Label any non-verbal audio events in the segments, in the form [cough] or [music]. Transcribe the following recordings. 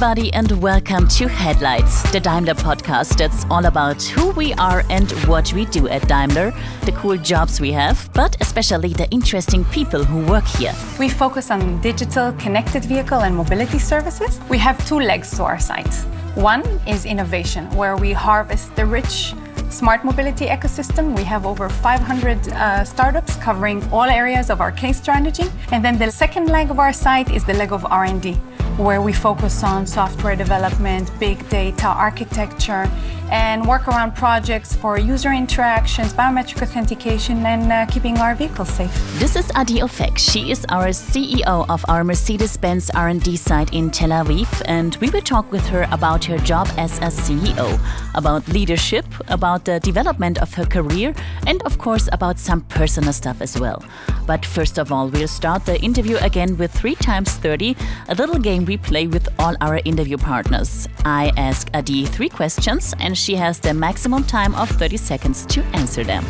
everybody, and welcome to Headlights, the Daimler podcast that's all about who we are and what we do at Daimler, the cool jobs we have, but especially the interesting people who work here. We focus on digital, connected vehicle, and mobility services. We have two legs to our site. One is innovation, where we harvest the rich smart mobility ecosystem. We have over 500 uh, startups covering all areas of our case strategy. And then the second leg of our site is the leg of R&D, where we focus on software development, big data, architecture, and work around projects for user interactions, biometric authentication, and uh, keeping our vehicles safe. This is Adi Ofek. She is our CEO of our Mercedes-Benz R&D site in Tel Aviv, and we will talk with her about her job as a CEO, about leadership, about the development of her career, and of course about some personal stuff as well. But first of all, we'll start the interview again with 3 times 30, a little game we play with all our interview partners. I ask Adi three questions and she has the maximum time of 30 seconds to answer them.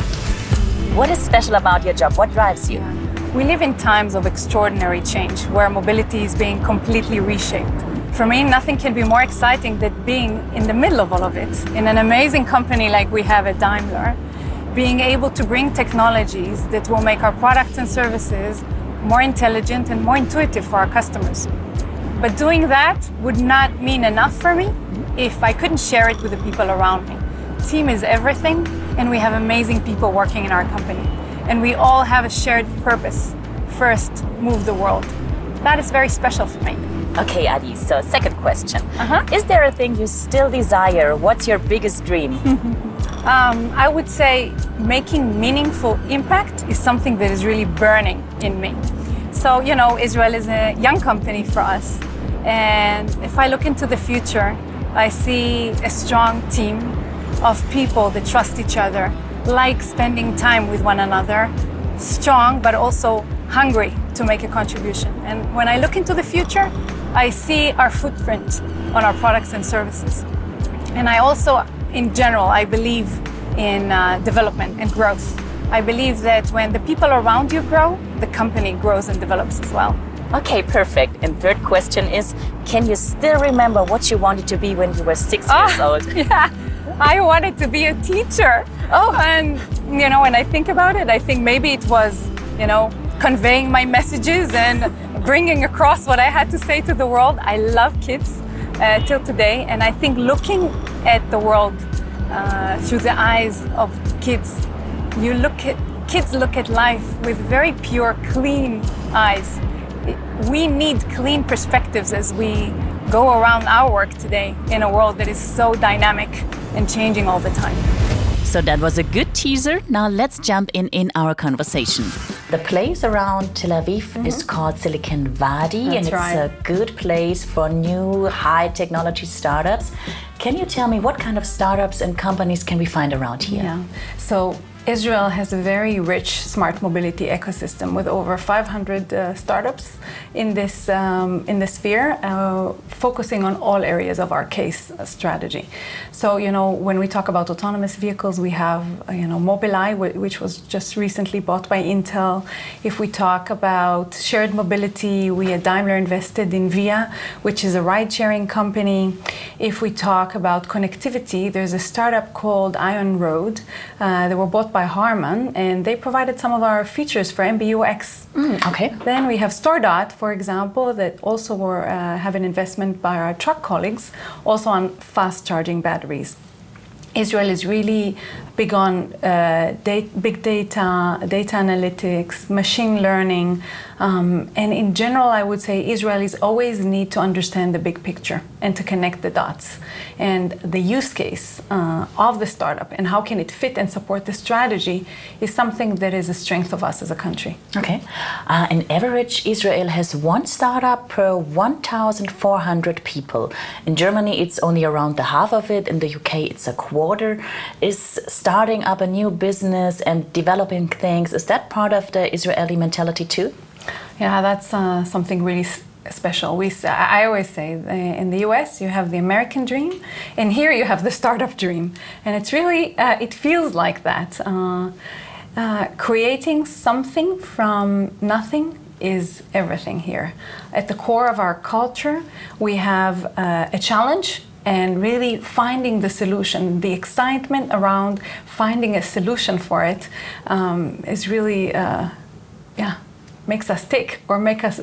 What is special about your job? What drives you? We live in times of extraordinary change where mobility is being completely reshaped. For me, nothing can be more exciting than being in the middle of all of it. In an amazing company like we have at Daimler, being able to bring technologies that will make our products and services more intelligent and more intuitive for our customers. But doing that would not mean enough for me if I couldn't share it with the people around me. Team is everything, and we have amazing people working in our company. And we all have a shared purpose first, move the world. That is very special for me. Okay, Adi, so second question. Uh-huh. Is there a thing you still desire? What's your biggest dream? [laughs] um, I would say making meaningful impact is something that is really burning in me. So, you know, Israel is a young company for us. And if I look into the future, I see a strong team of people that trust each other, like spending time with one another, strong but also hungry to make a contribution. And when I look into the future, I see our footprint on our products and services. And I also, in general, I believe in uh, development and growth. I believe that when the people around you grow, the company grows and develops as well. Okay, perfect. And third question is Can you still remember what you wanted to be when you were six oh, years old? [laughs] Yeah, I wanted to be a teacher. Oh, and you know, when I think about it, I think maybe it was, you know, conveying my messages and bringing across what I had to say to the world. I love kids uh, till today, and I think looking at the world uh, through the eyes of kids, you look at kids look at life with very pure, clean eyes we need clean perspectives as we go around our work today in a world that is so dynamic and changing all the time. So that was a good teaser. Now let's jump in in our conversation. The place around Tel Aviv mm -hmm. is called Silicon Valley, That's and it's right. a good place for new high technology startups. Can you tell me what kind of startups and companies can we find around here? Yeah. So Israel has a very rich smart mobility ecosystem with over 500 uh, startups in this um, in this sphere, uh, focusing on all areas of our case uh, strategy. So you know when we talk about autonomous vehicles, we have uh, you know Mobileye, which was just recently bought by Intel. If we talk about shared mobility, we at Daimler invested in Via, which is a ride-sharing company. If we talk about connectivity, there's a startup called iOnRoad. Uh, they were bought by Harman, and they provided some of our features for MBUX. Mm, okay. Then we have StoreDot, for example, that also were, uh, have an investment by our truck colleagues, also on fast charging batteries. Israel is really big on uh, data, big data, data analytics, machine learning, um, and in general, I would say Israelis always need to understand the big picture and to connect the dots. And the use case uh, of the startup and how can it fit and support the strategy is something that is a strength of us as a country. Okay. Uh, in average, Israel has one startup per 1,400 people. In Germany, it's only around the half of it. In the UK, it's a quarter. Is starting up a new business and developing things, is that part of the Israeli mentality too? Yeah, that's uh, something really special. We, I always say in the US you have the American dream, and here you have the startup dream, and it's really uh, it feels like that. Uh, uh, creating something from nothing is everything here. At the core of our culture, we have uh, a challenge and really finding the solution. The excitement around finding a solution for it um, is really, uh, yeah, makes us tick or make us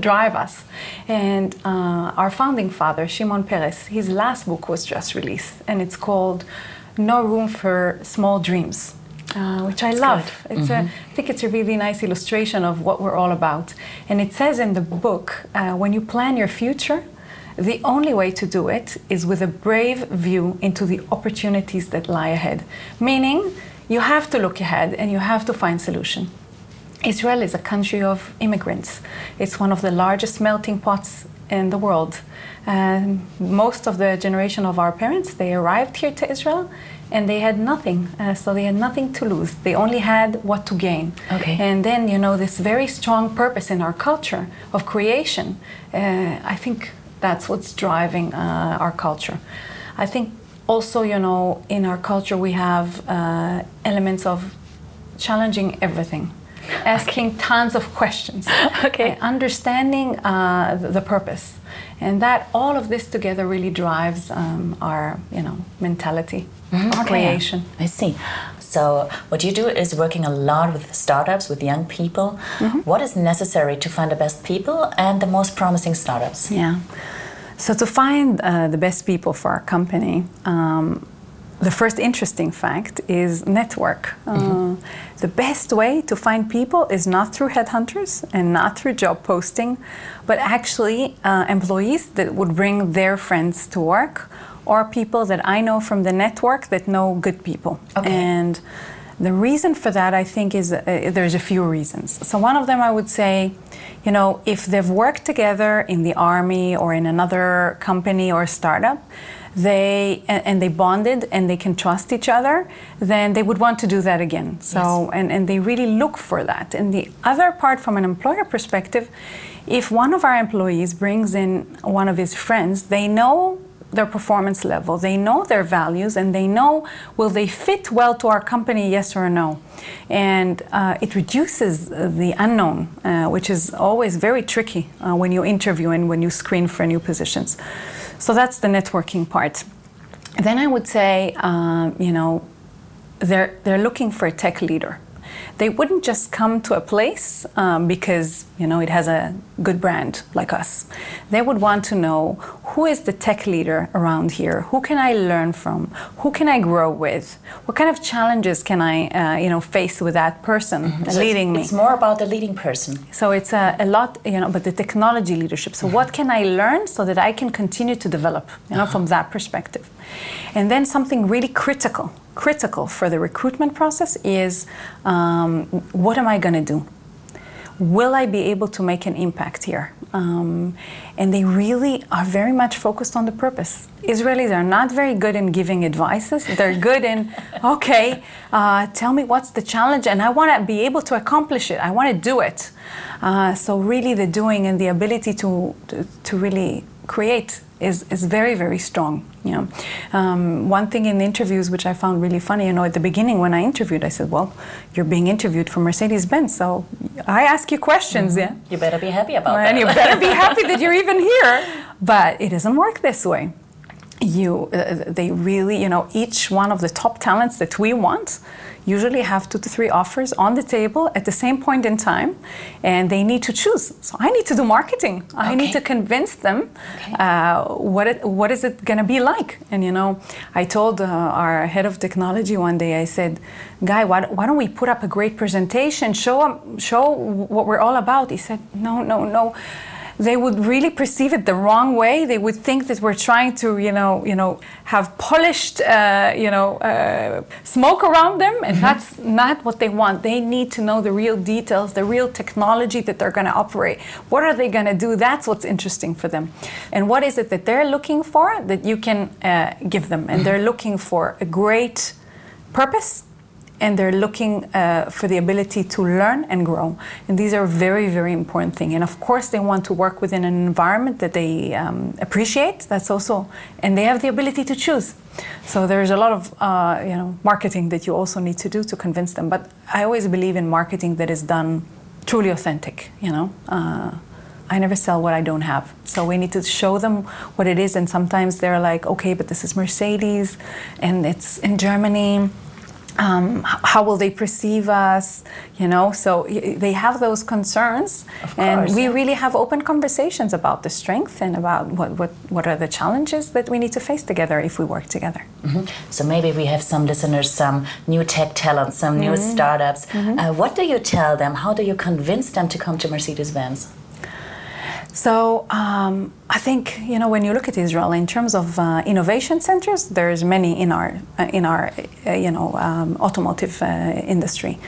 drive us. And uh, our founding father, Shimon Peres, his last book was just released, and it's called No Room for Small Dreams. Uh, which I That's love. It's a, I think it's a really nice illustration of what we're all about. And it says in the book, uh, when you plan your future, the only way to do it is with a brave view into the opportunities that lie ahead. Meaning, you have to look ahead and you have to find solution. Israel is a country of immigrants. It's one of the largest melting pots in the world. Um, most of the generation of our parents, they arrived here to Israel and they had nothing. Uh, so they had nothing to lose. They only had what to gain. Okay. And then, you know, this very strong purpose in our culture of creation, uh, I think that's what's driving uh, our culture. I think also, you know, in our culture we have uh, elements of challenging everything, asking tons of questions, [laughs] Okay. understanding uh, the, purpose, and that all of this together really drives um, our, you know, mentality, our creation. I see. So, what you do is working a lot with startups, with young people. Mm-hmm. What is necessary to find the best people and the most promising startups? Yeah. So to find uh, the best people for our company, um, the first interesting fact is network. Uh, the best way to find people is not through headhunters and not through job posting, but actually uh, employees that would bring their friends to work or people that I know from the network that know good people. Okay. And the reason for that, I think, is uh, there's a few reasons. So, one of them I would say, you know, if they've worked together in the army or in another company or startup, they and, they bonded and they can trust each other, then they would want to do that again. So, and, and they really look for that. And the other part, from an employer perspective, if one of our employees brings in one of his friends, they know their performance level. They know their values and they know will they fit well to our company, yes or no. And uh, it reduces the unknown, uh, which is always very tricky uh, when you interview and when you screen for new positions. So that's the networking part. Then I would say, um, you know, they're, they're looking for a tech leader. They wouldn't just come to a place um, because you know it has a good brand like us. They would want to know who is the tech leader around here. Who can I learn from? Who can I grow with? What kind of challenges can I uh, you know face with that person So leading it's, me? It's more about the leading person. So it's a, a lot, you know, but the technology leadership. So what can I learn so that I can continue to develop, you know, from that perspective? And then something really critical, critical for the recruitment process is um, what am I going to do? Will I be able to make an impact here? Um, and they really are very much focused on the purpose. Israelis are not very good in giving advices. They're good in, [laughs] okay, uh, tell me what's the challenge, and I want to be able to accomplish it. I want to do it. Uh, so really, the doing and the ability to to, to really create is, is very very strong. You know, um, one thing in the interviews which I found really funny. You know, at the beginning when I interviewed, I said, "Well, you're being interviewed for Mercedes Benz, so I ask you questions, yeah." You better be happy about and that. you better be happy that you're even here. [laughs] But it doesn't work this way. You, uh, they really, you know, each one of the top talents that we want usually have two to three offers on the table at the same point in time, and they need to choose. So I need to do marketing. I need to convince them Okay. uh, what it, what is it going to be like. And you know, I told uh, our head of technology one day, I said, "Guy, why, why don't we put up a great presentation, show, show what we're all about?" He said, "No, no, no." They would really perceive it the wrong way. They would think that we're trying to, you know, you know, have polished, uh, you know, uh, smoke around them, and that's not what they want. They need to know the real details, the real technology that they're going to operate. What are they going to do? That's what's interesting for them. And what is it that they're looking for that you can uh, give them? And they're looking for a great purpose and they're looking uh, for the ability to learn and grow. And these are very, very important things. And of course, they want to work within an environment that they um, appreciate. That's also, and they have the ability to choose. So there's a lot of, uh, you know, marketing that you also need to do to convince them. But I always believe in marketing that is done truly authentic. You know, uh, I never sell what I don't have. So we need to show them what it is. And sometimes they're like, okay, but this is Mercedes, and it's in Germany um, how will they perceive us you know? So they have those concerns. And we really have open conversations about the strength and about what, what, what are the challenges that we need to face together if we work together. Mm-hmm. so maybe we have some listeners some new tech talents some new mm-hmm. startups. Mm-hmm. Uh, what do you tell them? How do you convince them to come to mercedes-benz so um, I think you know when you look at Israel in terms of uh, innovation centers, there's many in our uh, in our uh, you know um, automotive uh, industry.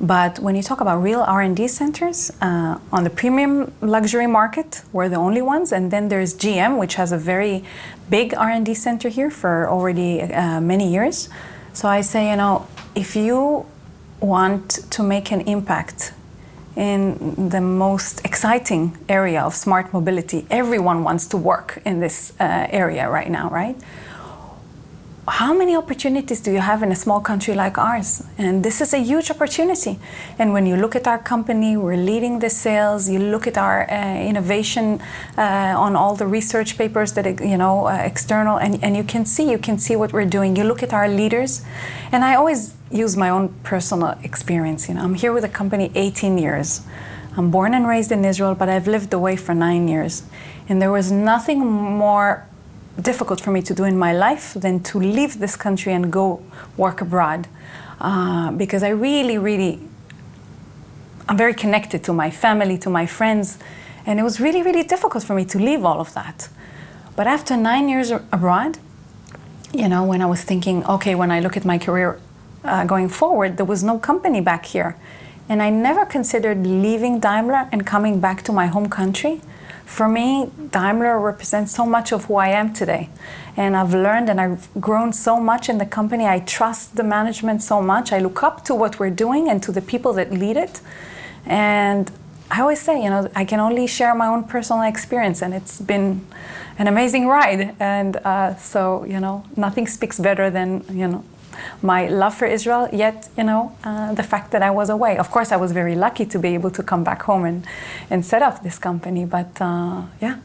But when you talk about real R&D centers uh, on the premium luxury market, we're the only ones. And then there's GM, which has a very big R&D center here for already uh, many years. So I say, you know, if you want to make an impact in the most exciting area of smart mobility. Everyone wants to work in this uh, area right now, right? How many opportunities do you have in a small country like ours? And this is a huge opportunity. And when you look at our company, we're leading the sales. You look at our uh, innovation uh, on all the research papers that you know uh, external, and, and you can see you can see what we're doing. You look at our leaders, and I always use my own personal experience. You know, I'm here with the company 18 years. I'm born and raised in Israel, but I've lived away for nine years. And there was nothing more difficult for me to do in my life than to leave this country and go work abroad. Uh, because I really, really, I'm very connected to my family, to my friends. And it was really, really difficult for me to leave all of that. But after nine years abroad, you know, when I was thinking, okay, when I look at my career uh, going forward, there was no company back here. And I never considered leaving Daimler and coming back to my home country. For me, Daimler represents so much of who I am today. And I've learned and I've grown so much in the company. I trust the management so much. I look up to what we're doing and to the people that lead it. And I always say, you know, I can only share my own personal experience, and it's been an amazing ride. And uh, so, you know, nothing speaks better than, you know, my love for Israel, yet, you know, uh, the fact that I was away. Of course, I was very lucky to be able to come back home and, and set up this company, but uh, yeah.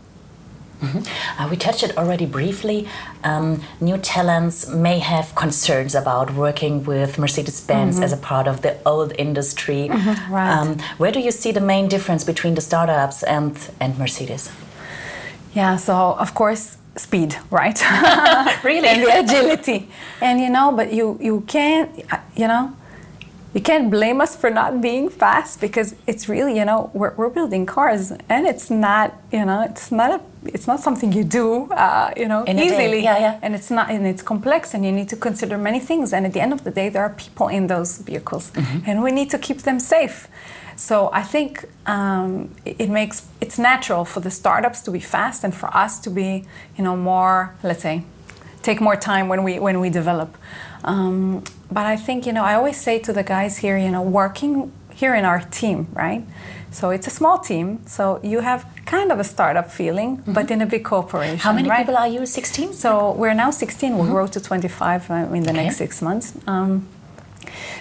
Mm-hmm. Uh, we touched it already briefly. Um, new talents may have concerns about working with Mercedes Benz mm-hmm. as a part of the old industry. Mm-hmm, right. Um, where do you see the main difference between the startups and, and Mercedes? Yeah, so of course, speed, right? [laughs] really? and the agility. And you know, but you you can't you know, you can't blame us for not being fast because it's really you know we're, we're building cars and it's not you know it's not a it's not something you do uh, you know In easily yeah yeah and it's not and it's complex and you need to consider many things and at the end of the day there are people in those vehicles mm-hmm. and we need to keep them safe so I think um, it makes it's natural for the startups to be fast and for us to be, you know, more let's say, take more time when we when we develop. Um, but I think you know I always say to the guys here, you know, working here in our team, right? So it's a small team. So you have kind of a startup feeling, mm-hmm. but in a big corporation. How many right? people are you? 16? So we're now 16. We'll mm-hmm. grow to 25 uh, in the okay. next six months. Um,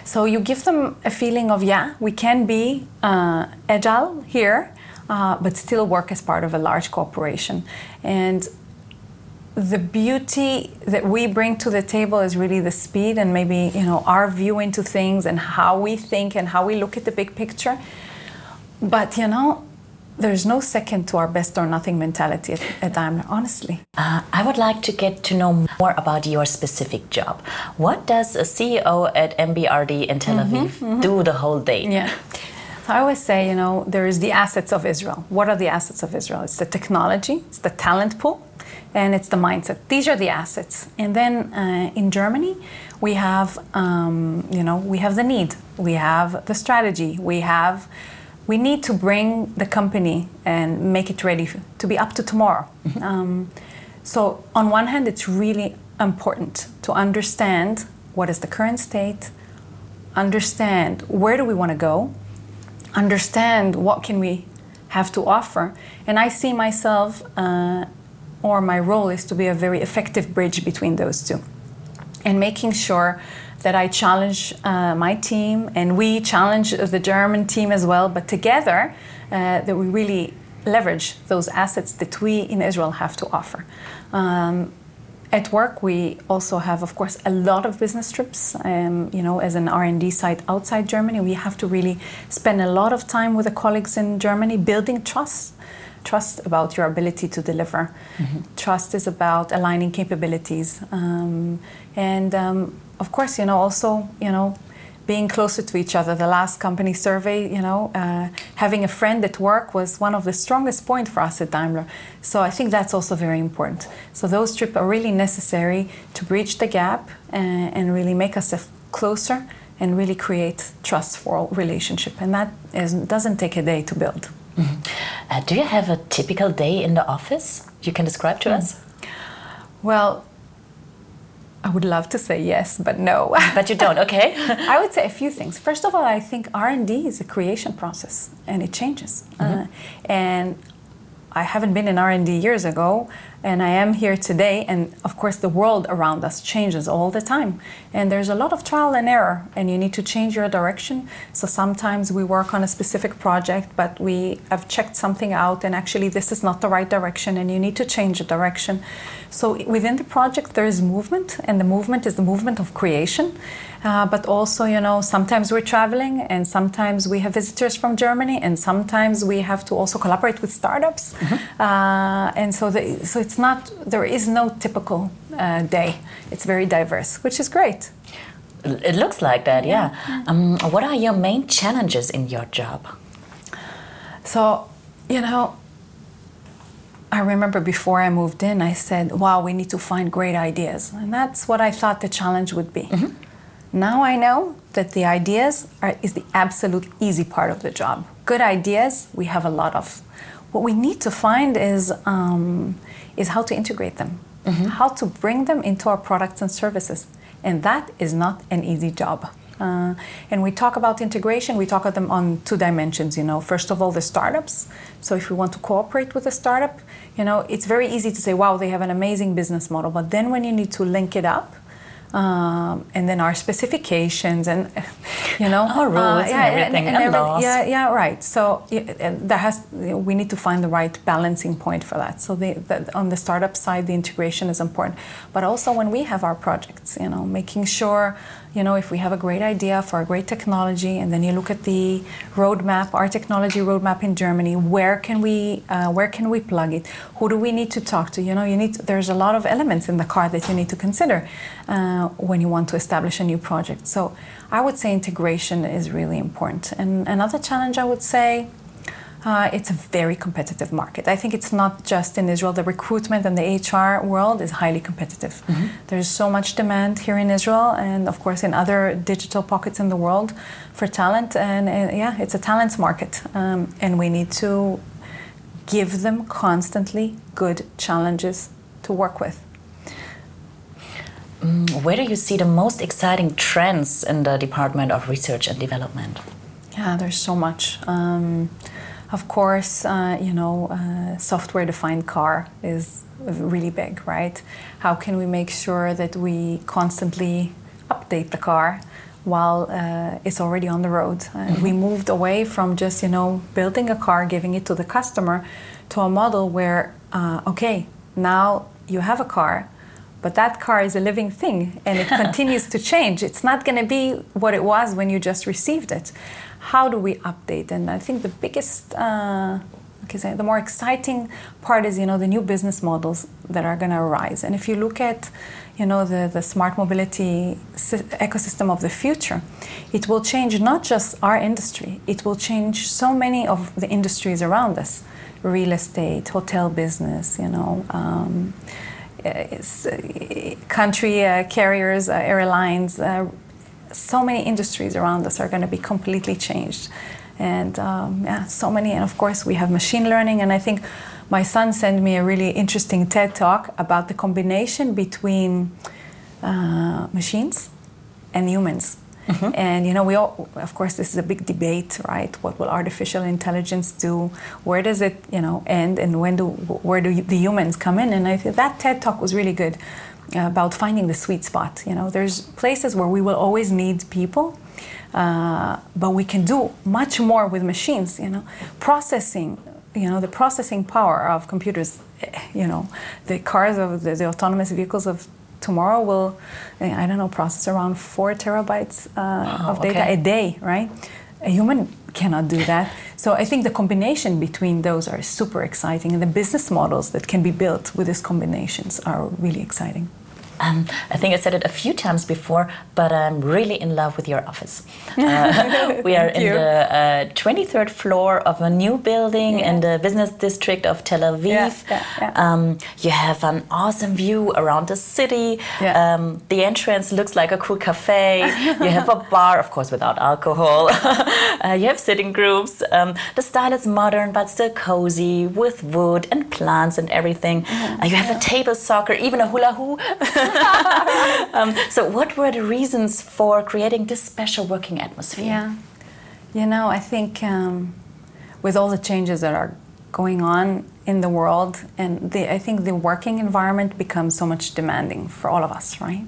so you give them a feeling of, yeah, we can be uh, agile here, uh, but still work as part of a large corporation. And the beauty that we bring to the table is really the speed and maybe you know our view into things and how we think and how we look at the big picture. But you know, there's no second to our best or nothing mentality at, at Daimler, honestly. Uh, I would like to get to know more about your specific job. What does a CEO at MBRD in Tel mm-hmm, Aviv mm-hmm, mm-hmm. do the whole day? Yeah. So I always say, you know, there is the assets of Israel. What are the assets of Israel? It's the technology, it's the talent pool, and it's the mindset. These are the assets. And then uh, in Germany, we have, um, you know, we have the need, we have the strategy, we have we need to bring the company and make it ready to be up to tomorrow. Mm-hmm. Um, so, on one hand, it's really important to understand what is the current state, understand where do we want to go, understand what can we have to offer, and I see myself, uh, or my role is to be a very effective bridge between those two. and making sure that I challenge uh, my team and we challenge the German team as well, but together uh, that we really leverage those assets that we in Israel have to offer. Um, at work, we also have, of course, a lot of business trips. Um, you know, as an R&D site outside Germany, we have to really spend a lot of time with the colleagues in Germany, building trust. Trust about your ability to deliver. Mm-hmm. Trust is about aligning capabilities, um, and um, of course, you know, also, you know, being closer to each other. The last company survey, you know, uh, having a friend at work was one of the strongest points for us at Daimler. So I think that's also very important. So those trips are really necessary to bridge the gap and, and really make us closer and really create trustful relationship. And that is, doesn't take a day to build. Mm-hmm. [laughs] Uh, do you have a typical day in the office you can describe to mm. us? Well, I would love to say yes, but no. [laughs] but you don't. Okay. [laughs] I would say a few things. First of all, I think R and D is a creation process, and it changes. Mm-hmm. Uh, and I haven't been in R and D years ago, and I am here today. And of course, the world around us changes all the time. And there's a lot of trial and error, and you need to change your direction. So sometimes we work on a specific project, but we have checked something out, and actually, this is not the right direction, and you need to change the direction. So within the project, there is movement, and the movement is the movement of creation. Uh, but also, you know, sometimes we're traveling, and sometimes we have visitors from Germany, and sometimes we have to also collaborate with startups. Mm-hmm. Uh, and so, the, so it's not there is no typical uh, day. It's very diverse, which is great. It looks like that, yeah. yeah. Um, what are your main challenges in your job? So, you know, I remember before I moved in, I said, wow, we need to find great ideas. And that's what I thought the challenge would be. Mm-hmm. Now I know that the ideas are, is the absolute easy part of the job. Good ideas, we have a lot of. What we need to find is, um, is how to integrate them, mm-hmm. how to bring them into our products and services. And that is not an easy job. Uh, and we talk about integration, we talk about them on two dimensions, you know. First of all, the startups. So if we want to cooperate with a startup, you know, it's very easy to say, wow, they have an amazing business model. But then when you need to link it up, um, and then our specifications and [laughs] you know our rules uh, yeah, and everything and, and, and every, yeah yeah right so that has we need to find the right balancing point for that so the, the, on the startup side the integration is important but also when we have our projects you know making sure you know, if we have a great idea for a great technology, and then you look at the roadmap, our technology roadmap in Germany, where can we, uh, where can we plug it? Who do we need to talk to? You know, you need. To, there's a lot of elements in the car that you need to consider uh, when you want to establish a new project. So, I would say integration is really important. And another challenge I would say uh, it's a very competitive market. I think it's not just in Israel. The recruitment and the HR world is highly competitive. Mm-hmm. There's so much demand here in Israel and, of course, in other digital pockets in the world for talent. And, and yeah, it's a talent market. Um, and we need to give them constantly good challenges to work with. Mm, where do you see the most exciting trends in the Department of Research and Development? Yeah, there's so much. Um, of course, uh, you know, uh, software-defined car is really big, right? How can we make sure that we constantly update the car while uh, it's already on the road? Mm-hmm. We moved away from just, you know, building a car, giving it to the customer, to a model where, uh, okay, now you have a car, but that car is a living thing and it [laughs] continues to change. It's not going to be what it was when you just received it how do we update? And I think the biggest, uh, the more exciting part is, you know, the new business models that are going to arise. And if you look at, you know, the, the smart mobility ecosystem of the future, it will change not just our industry, it will change so many of the industries around us real estate, hotel business, you know. Um, uh, country uh, carriers, uh, airlines, uh, so many industries around us are going to be completely changed. And um, yeah, so many. And of course, we have machine learning. And I think my son sent me a really interesting TED talk about the combination between uh, machines and humans. Mm-hmm. And you know, we all, of course, this is a big debate, right? What will artificial intelligence do? Where does it, you know, end? And when do, where do the humans come in? And I think that TED talk was really good about finding the sweet spot. You know, there's places where we will always need people, uh, but we can do much more with machines. You know, processing. You know, the processing power of computers. eh, You know, the cars of the, the autonomous vehicles of tomorrow will, eh, I don't know, process around four terabytes uh, of data okay. a day. Right? A human cannot do that. So I think the combination between those are super exciting, and the business models that can be built with these combinations are really exciting. Um, I think I said it a few times before, but I'm really in love with your office. [laughs] Uh, we are in you. the uh, 23rd floor of a new building in the business district of Tel Aviv. Yeah, yeah, yeah. Um, you have an awesome view around the city. Yeah. Um, the entrance looks like a cool cafe. you have a [laughs] bar, of course, without alcohol. [laughs] uh, you have sitting groups. Um, the style is modern but still cozy with wood and plants and everything. Mm-hmm. Uh, you have a table soccer, even a hula hoop. [laughs] um, so, what were the reasons for creating this special working atmosphere? Yeah. You know, I think um, with all the changes that are going on in the world, and the, I think the working environment becomes so much demanding for all of us, right?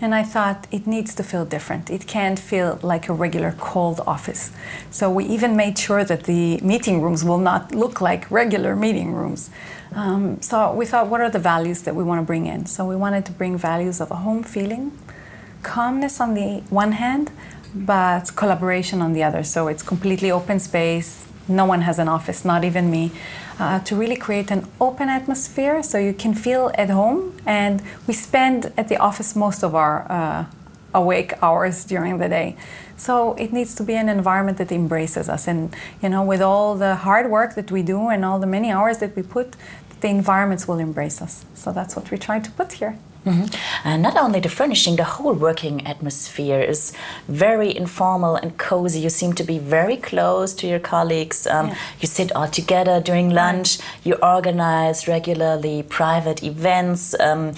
And I thought it needs to feel different. It can't feel like a regular cold office. So we even made sure that the meeting rooms will not look like regular meeting rooms. Um, so we thought, what are the values that we want to bring in? So we wanted to bring values of a home feeling, calmness on the one hand, but collaboration on the other. So it's completely open space. No one has an office, not even me. Uh, to really create an open atmosphere so you can feel at home. And we spend at the office most of our uh, awake hours during the day. So it needs to be an environment that embraces us. And, you know, with all the hard work that we do and all the many hours that we put, the environments will embrace us. So that's what we try to put here. Mhm. Uh, not only the furnishing, the whole working atmosphere is very informal and cozy. You seem to be very close to your colleagues. Um, Yeah. You sit all together during lunch. You organize regularly private events. Um,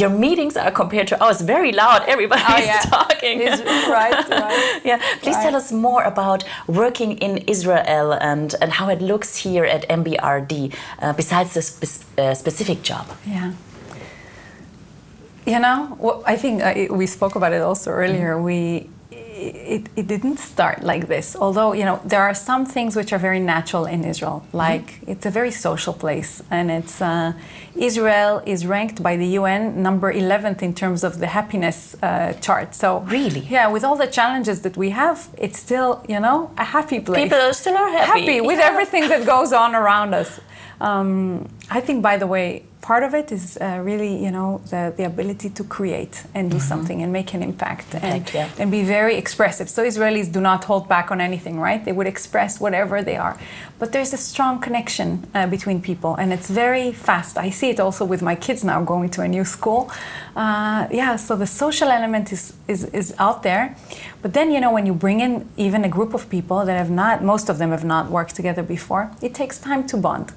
your meetings are compared to ours very loud. Everybody's [laughs] talking. Is- right, right. [laughs] yeah, please tell us more about working in Israel and, and how it looks here at MBRD, uh, besides the spe- uh, specific job. Yeah. You know, well, I think uh, we spoke about it also earlier. We it, it didn't start like this. Although you know there are some things which are very natural in Israel. Like it's a very social place, and it's uh, Israel is ranked by the UN number 11th in terms of the happiness uh, chart. So Really? yeah, with all the challenges that we have, it's still you know a happy place People still are happy. happy with Yeah. everything that goes on around us. Um, I think, by the way, part of it is uh, really, you know, the, the ability to create and do something and make an impact and, yeah. and be very expressive. So Israelis do not hold back on anything, right? They would express whatever they are. But there's a strong connection uh, between people, and it's very fast. I see it also with my kids now going to a new school. Uh, yeah, so the social element is, is, is out there. But then, you know, when you bring in even a group of people that have not, most of them have not worked together before, it takes time to bond.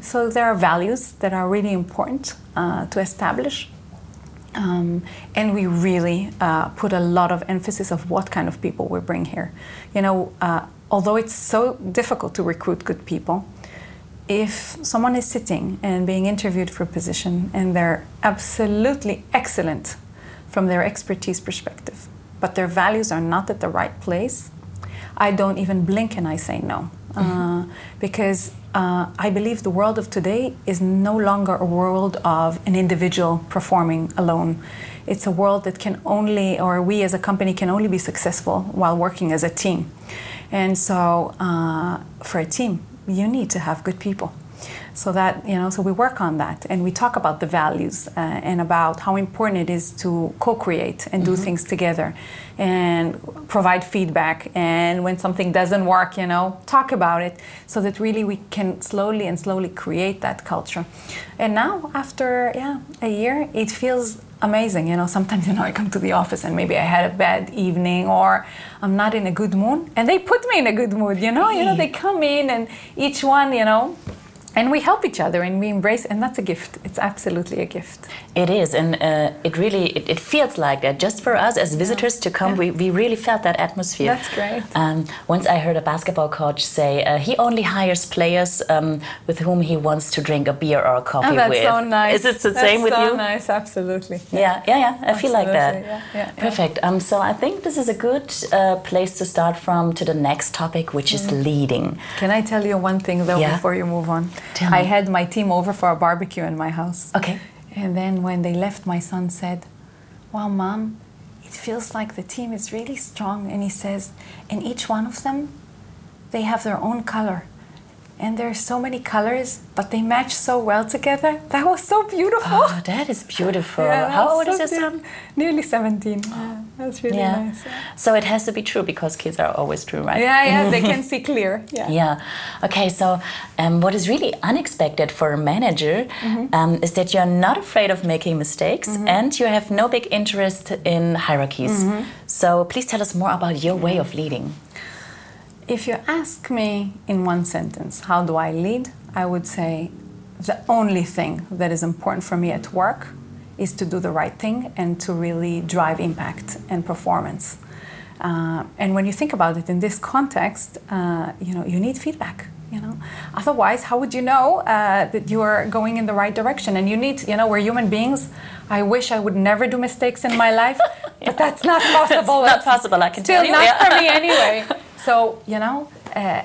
So there are values that are really important uh, to establish. Um, and we really uh, put a lot of emphasis of what kind of people we bring here. You know, uh, although it's so difficult to recruit good people, if someone is sitting and being interviewed for a position and they're absolutely excellent from their expertise perspective, but their values are not at the right place, I don't even blink and I say no. Uh, because uh, I believe the world of today is no longer a world of an individual performing alone. It's a world that can only, or we as a company can only be successful while working as a team. And so, uh, for a team, you need to have good people. So that, you know, so we work on that and we talk about the values uh, and about how important it is to co create and do things together and provide feedback. And when something doesn't work, you know, talk about it so that really we can slowly and slowly create that culture. And now, after, yeah, a year, it feels amazing. You know, sometimes, you know, I come to the office and maybe I had a bad evening or I'm not in a good mood and they put me in a good mood, you know, you know, they come in and each one, you know, and we help each other and we embrace and that's a gift. It's absolutely a gift. It is and uh, it really it, it, feels like that. Just for us as visitors yeah. to come yeah. we, we really felt that atmosphere. That's great. Um, once i heard a basketball coach say uh, he only hires players um, with whom he wants to drink a beer or a coffee oh, that's with. so nice. Is it the that's same with so you? nice. Absolutely. Yeah yeah yeah, i feel like that. Yeah, yeah, perfect. Um, so i think this is a good uh, place to start from to the next topic which mm. is leading. Can i tell you one thing though before you move on Tell I had my team over for a barbecue in my house. Okay. And then when they left, my son said, Wow, mom, it feels like the team is really strong. And he says, and each one of them, they have their own color and there are so many colors, but they match so well together. That was so beautiful. Oh, that is beautiful. Yeah, How old so is your son? Nearly 17. Yeah, that's really yeah. nice. So it has to be true because kids are always true, right? Yeah, yeah, they can [laughs] see clear. Yeah. Yeah. Okay, so um, what is really unexpected for a manager mm -hmm. um, is that you're not afraid of making mistakes mm -hmm. and you have no big interest in hierarchies. Mm -hmm. So please tell us more about your way of leading. If you ask me in one sentence, how do I lead? I would say the only thing that is important for me at work is to do the right thing and to really drive impact and performance. Uh, and when you think about it in this context, uh, you know, you need feedback. You know, otherwise, how would you know uh, that you are going in the right direction? And you need, you know, we're human beings. I wish I would never do mistakes in my life, yeah. [laughs] but that's not possible. It's not possible. I can Still tell you. not yeah. for me anyway. [laughs] So, you know, uh,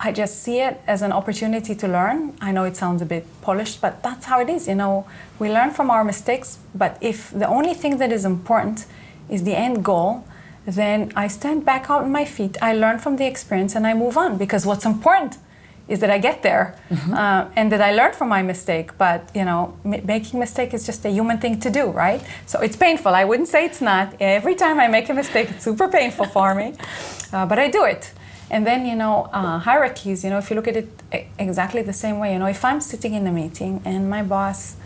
I just see it as an opportunity to learn. I know it sounds a bit polished, but that's how it is. You know, we learn from our mistakes, but if the only thing that is important is the end goal, then I stand back out on my feet, I learn from the experience, and I move on because what's important is that I get there mm-hmm. uh, and that I learn from my mistake. But you know, m- making mistake is just a human thing to do, right? So it's painful. I wouldn't say it's not. Every time I make a mistake, it's super painful for me, [laughs] uh, but I do it. And then you know, uh, hierarchies. You know, if you look at it exactly the same way, you know, if I'm sitting in a meeting and my boss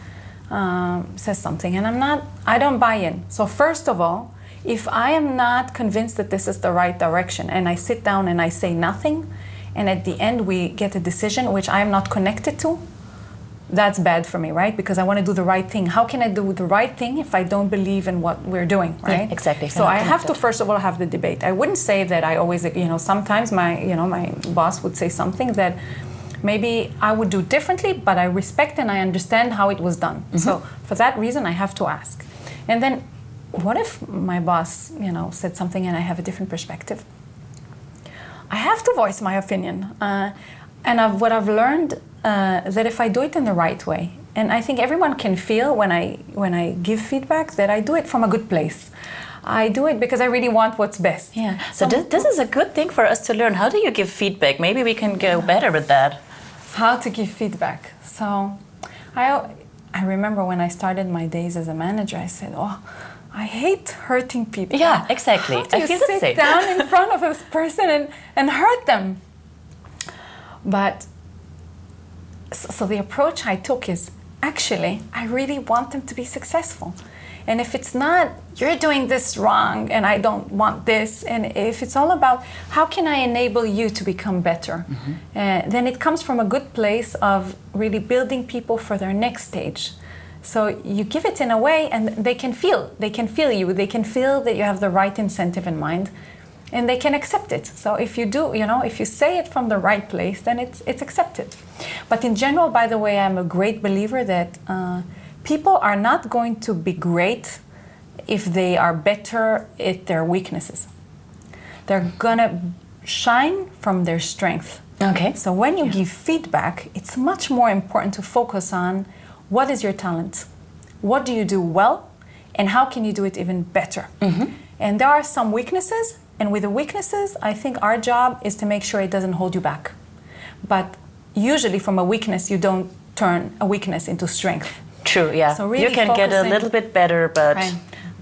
um, says something and I'm not, I don't buy in. So first of all. If I am not convinced that this is the right direction and I sit down and I say nothing, and at the end we get a decision which I'm not connected to, that's bad for me, right? Because I want to do the right thing. How can I do the right thing if I don't believe in what we're doing, right? Yeah, exactly. So I have to first of all have the debate. I wouldn't say that I always, you know, sometimes my, you know, my boss would say something that maybe I would do differently, but I respect and I understand how it was done. Mm-hmm. So for that reason, I have to ask. And then, what if my boss, you know, said something and I have a different perspective? I have to voice my opinion. Uh, and I've, what I've learned uh, that if I do it in the right way, and I think everyone can feel when I when I give feedback that I do it from a good place. I do it because I really want what's best. Yeah. So this, this is a good thing for us to learn. How do you give feedback? Maybe we can go better with that. How to give feedback. So, I I remember when I started my days as a manager, I said, "Oh, I hate hurting people. Yeah, exactly. How do you I feel sit down in [laughs] front of a person and, and hurt them? But so the approach I took is actually, I really want them to be successful. And if it's not, you're doing this wrong and I don't want this, and if it's all about how can I enable you to become better, mm-hmm. uh, then it comes from a good place of really building people for their next stage. So you give it in a way, and they can feel. They can feel you. They can feel that you have the right incentive in mind, and they can accept it. So if you do, you know, if you say it from the right place, then it's it's accepted. But in general, by the way, I'm a great believer that uh, people are not going to be great if they are better at their weaknesses. They're gonna shine from their strength. Okay. So when you yeah. give feedback, it's much more important to focus on what is your talent? What do you do well? And how can you do it even better? Mm-hmm. And there are some weaknesses, and with the weaknesses, I think our job is to make sure it doesn't hold you back. But usually, from a weakness, you don't turn a weakness into strength. True, yeah. So really you can get a little bit better, but. Right.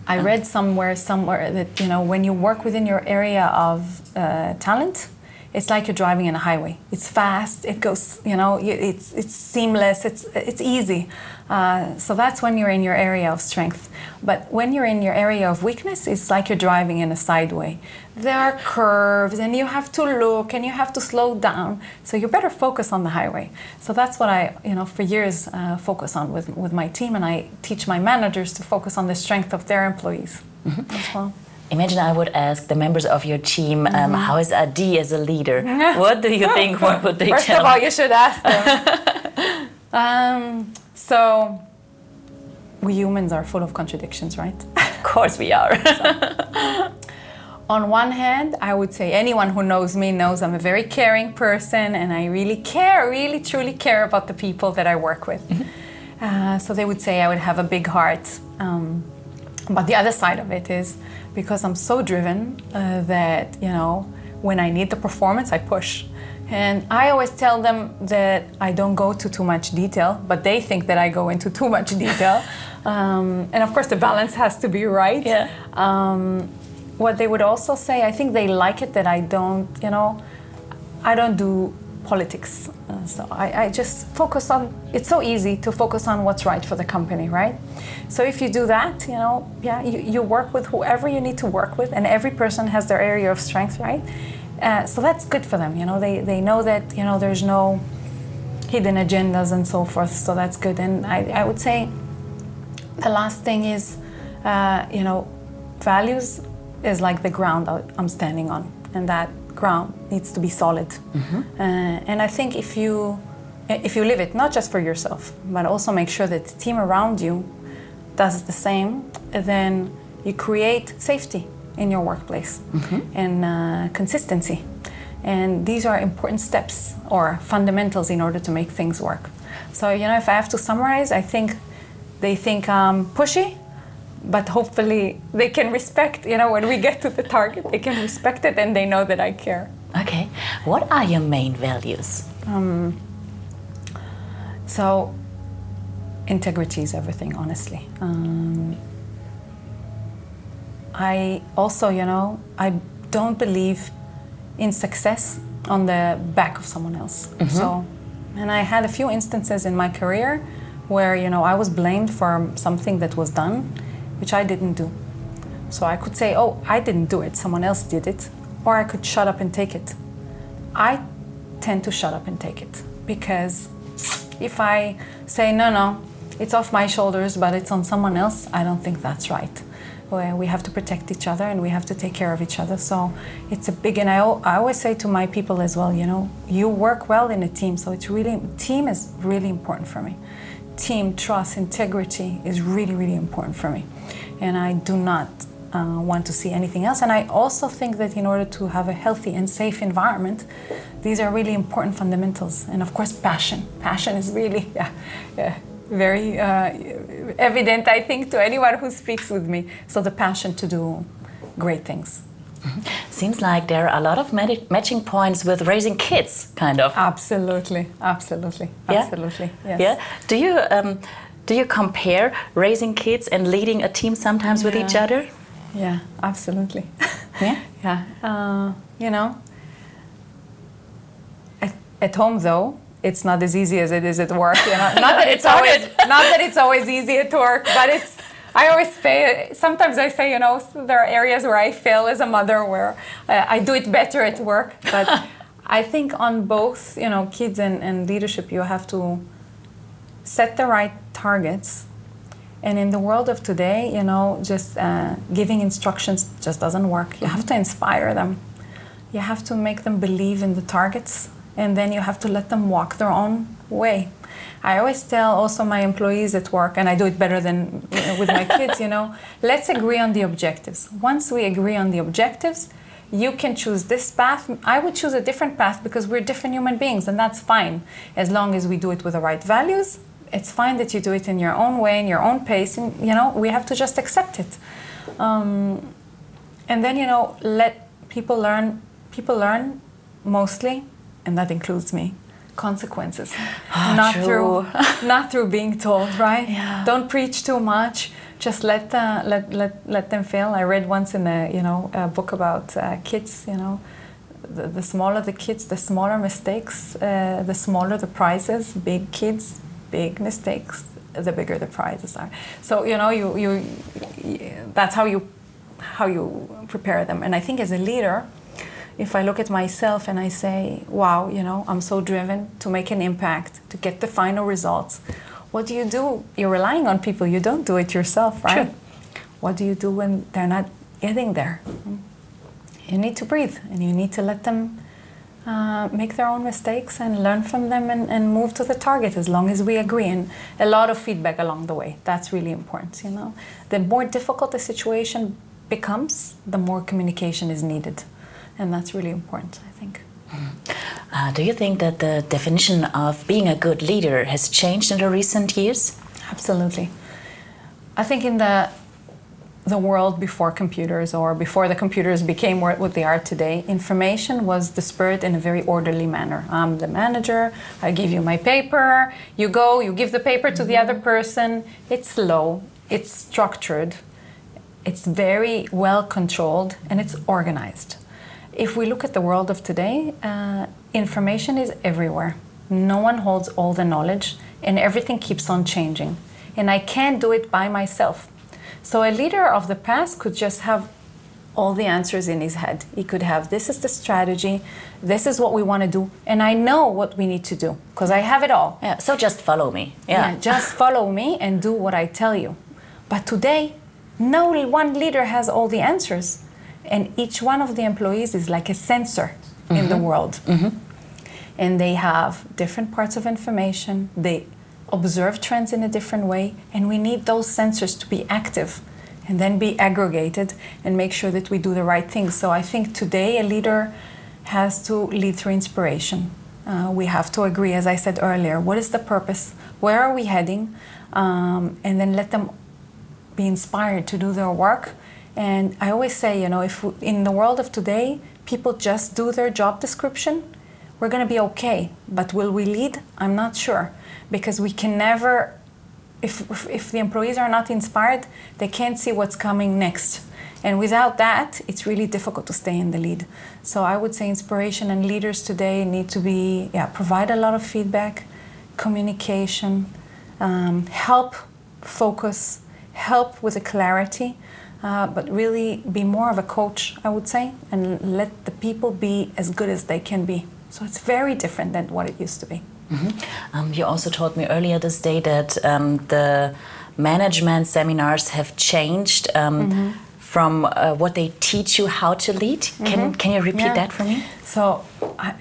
I read somewhere somewhere that you know when you work within your area of uh, talent, it's like you're driving in a highway. It's fast. It goes, you know, it's it's seamless. It's it's easy. Uh, so that's when you're in your area of strength. But when you're in your area of weakness, it's like you're driving in a sideway. There are curves, and you have to look, and you have to slow down. So you better focus on the highway. So that's what I, you know, for years uh, focus on with with my team, and I teach my managers to focus on the strength of their employees mm-hmm. as well. Imagine I would ask the members of your team, um, mm-hmm. how is Adi as a leader? [laughs] what do you think? What would they First tell? First of all, you should ask them. [laughs] um, so, we humans are full of contradictions, right? [laughs] Of course we are. so, on one hand, I would say anyone who knows me knows I'm a very caring person and I really care, really truly care about the people that I work with. Mm-hmm. Uh, so they would say I would have a big heart. Um, but the other side of it is because I'm so driven uh, that, you know, when I need the performance, I push. And I always tell them that I don't go to too much detail, but they think that I go into too much detail. [laughs] um, and of course, the balance has to be right. Yeah. Um, what they would also say, I think they like it that I don't, you know, I don't do politics. Uh, so I, I, just focus on, it's so easy to focus on what's right for the company, right? So if you do that, you know, yeah, you, you work with whoever you need to work with, and every person has their area of strength, right? Uh, so that's good for them, you know, they, they know that, you know, there's no hidden agendas and so forth, so that's good. And I, I would say the last thing is, uh, you know, values is like the ground I'm standing on, and that ground needs to be solid. Mm-hmm. Uh, and I think if you if you live it not just for yourself, but also make sure that the team around you does the same, then you create safety in your workplace mm-hmm. and uh, consistency. And these are important steps or fundamentals in order to make things work. So, you know, if I have to summarize, I think they think I'm pushy, but hopefully they can respect you know when we get to the target they can respect it and they know that i care okay what are your main values um, so integrity is everything honestly um, i also you know i don't believe in success on the back of someone else mm-hmm. so and i had a few instances in my career where you know i was blamed for something that was done which I didn't do. So I could say, oh, I didn't do it, someone else did it, or I could shut up and take it. I tend to shut up and take it because if I say, no, no, it's off my shoulders, but it's on someone else, I don't think that's right. We have to protect each other and we have to take care of each other. So it's a big, and I, I always say to my people as well, you know, you work well in a team, so it's really, team is really important for me team trust, integrity is really, really important for me. And I do not uh, want to see anything else. And I also think that in order to have a healthy and safe environment, these are really important fundamentals. And of course, passion. Passion is really [laughs] yeah, yeah, very uh, evident, I think, to anyone who speaks with me. So the passion to do great things. [laughs] Seems like there are a lot of matching points with raising kids, kind of. Absolutely, absolutely, yeah? absolutely. Yes. Yeah. Do you um, do you compare raising kids and leading a team sometimes yeah. with each other? Yeah, absolutely. [laughs] Yeah. [laughs] yeah. Uh, you know, at, at home though, it's not as easy as it is at work. You know, not that [laughs] it's always [laughs] not that it's always easy at work, but it's I always say, sometimes I say, you know, there are areas where I fail as a mother where uh, I do it better at work. But [laughs] I think on both, you know, kids and, and leadership, you have to set the right targets. And in the world of today, you know, just uh, giving instructions just doesn't work. You have to inspire them. You have to make them believe in the targets, and then you have to let them walk their own way. I always tell also my employees at work, and I do it better than you know, with my [laughs] kids, you know, let's agree on the objectives. Once we agree on the objectives, you can choose this path. I would choose a different path because we're different human beings, and that's fine as long as we do it with the right values. It's fine that you do it in your own way, in your own pace, and you know we have to just accept it. Um, and then you know let people learn. People learn mostly, and that includes me consequences oh, [sighs] not true. through [laughs] not through being told right yeah. don't preach too much just let uh, let let let them fail i read once in a you know a book about uh, kids you know the, the smaller the kids, the smaller mistakes, uh, the smaller the prizes. Big kids, big mistakes, the bigger the prizes are. So you know, you, you, that's how you how you prepare them. And I think as a leader, if I look at myself and I say, wow, you know, I'm so driven to make an impact, to get the final results, what do you do? You're relying on people. You don't do it yourself, right? What do you do when they're not getting there? You need to breathe and you need to let them uh, make their own mistakes and learn from them and, and, move to the target as long as we agree and a lot of feedback along the way that's really important you know the more difficult the situation becomes the more communication is needed and that's really important, I think. [laughs] Uh, do you think that the definition of being a good leader has changed in the recent years? Absolutely. I think in the the world before computers or before the computers became what they are today, information was dispersed in a very orderly manner. I'm the manager, I give you my paper, you go, you give the paper to the other person. It's slow, it's structured, it's very well controlled, and it's organized if we look at the world of today, uh, information is everywhere. No one holds all the knowledge, and everything keeps on changing. And I can't do it by myself. So a leader of the past could just have all the answers in his head. He could have this is the strategy, this is what we want to do, and I know what we need to do because I have it all. Yeah, so just follow me. Yeah. yeah, just follow me and do what I tell you. But today, no one leader has all the answers and each one of the employees is like a sensor mm-hmm. in the mm-hmm. world. Mm-hmm. And they have different parts of information, they observe trends in a different way, and we need those sensors to be active and then be aggregated and make sure that we do the right thing So I think today a leader has to lead through inspiration. Uh, we have to agree, as I said earlier, what is the purpose? Where are we heading? Um, and then let them be inspired to do their work and I always say, you know, if in the world of today people just do their job description, we're going to be okay. But will we lead? I'm not sure because we can never. If, if, if the employees are not inspired, they can't see what's coming next. And without that, it's really difficult to stay in the lead. So I would say inspiration and leaders today need to be, yeah, provide a lot of feedback, communication, um, help focus, help with the clarity uh, but really be more of a coach, I would say, and let the people be as good as they can be. So it's very different than what it used to be. Mm -hmm. um, you also told me earlier this day that um, the management seminars have changed. Um, mm -hmm from uh, what they teach you how to lead. Mm-hmm. Can, can you repeat yeah. that for me? So,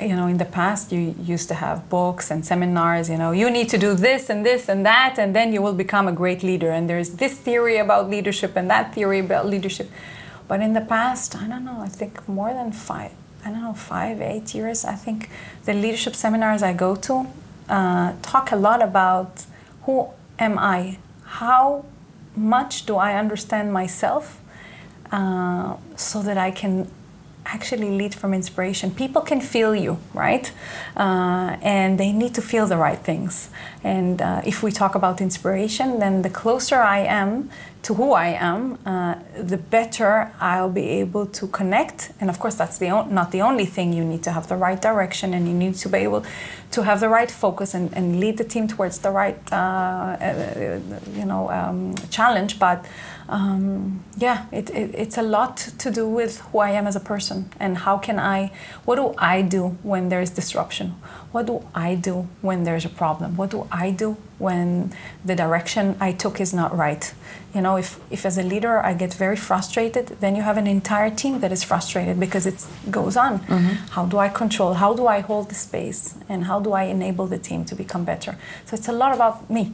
you know, in the past, you used to have books and seminars, you know, you need to do this and this and that, and then you will become a great leader. And there's this theory about leadership and that theory about leadership. But in the past, I don't know, I think more than five, I don't know, five, eight years, I think the leadership seminars I go to uh, talk a lot about who am I? How much do I understand myself? Uh, so that I can actually lead from inspiration. People can feel you, right? Uh, and they need to feel the right things. And uh, if we talk about inspiration, then the closer I am to who I am, uh, the better I'll be able to connect. And of course, that's the not the only thing. You need to have the right direction, and you need to be able to have the right focus and, and lead the team towards the right, uh, uh, you know, um, challenge. But um, yeah, it, it, it's a lot to do with who I am as a person and how can I, what do I do when there's disruption? What do I do when there's a problem? What do I do when the direction I took is not right? You know, if, if as a leader I get very frustrated, then you have an entire team that is frustrated because it goes on. Mm-hmm. How do I control? How do I hold the space? And how do I enable the team to become better? So it's a lot about me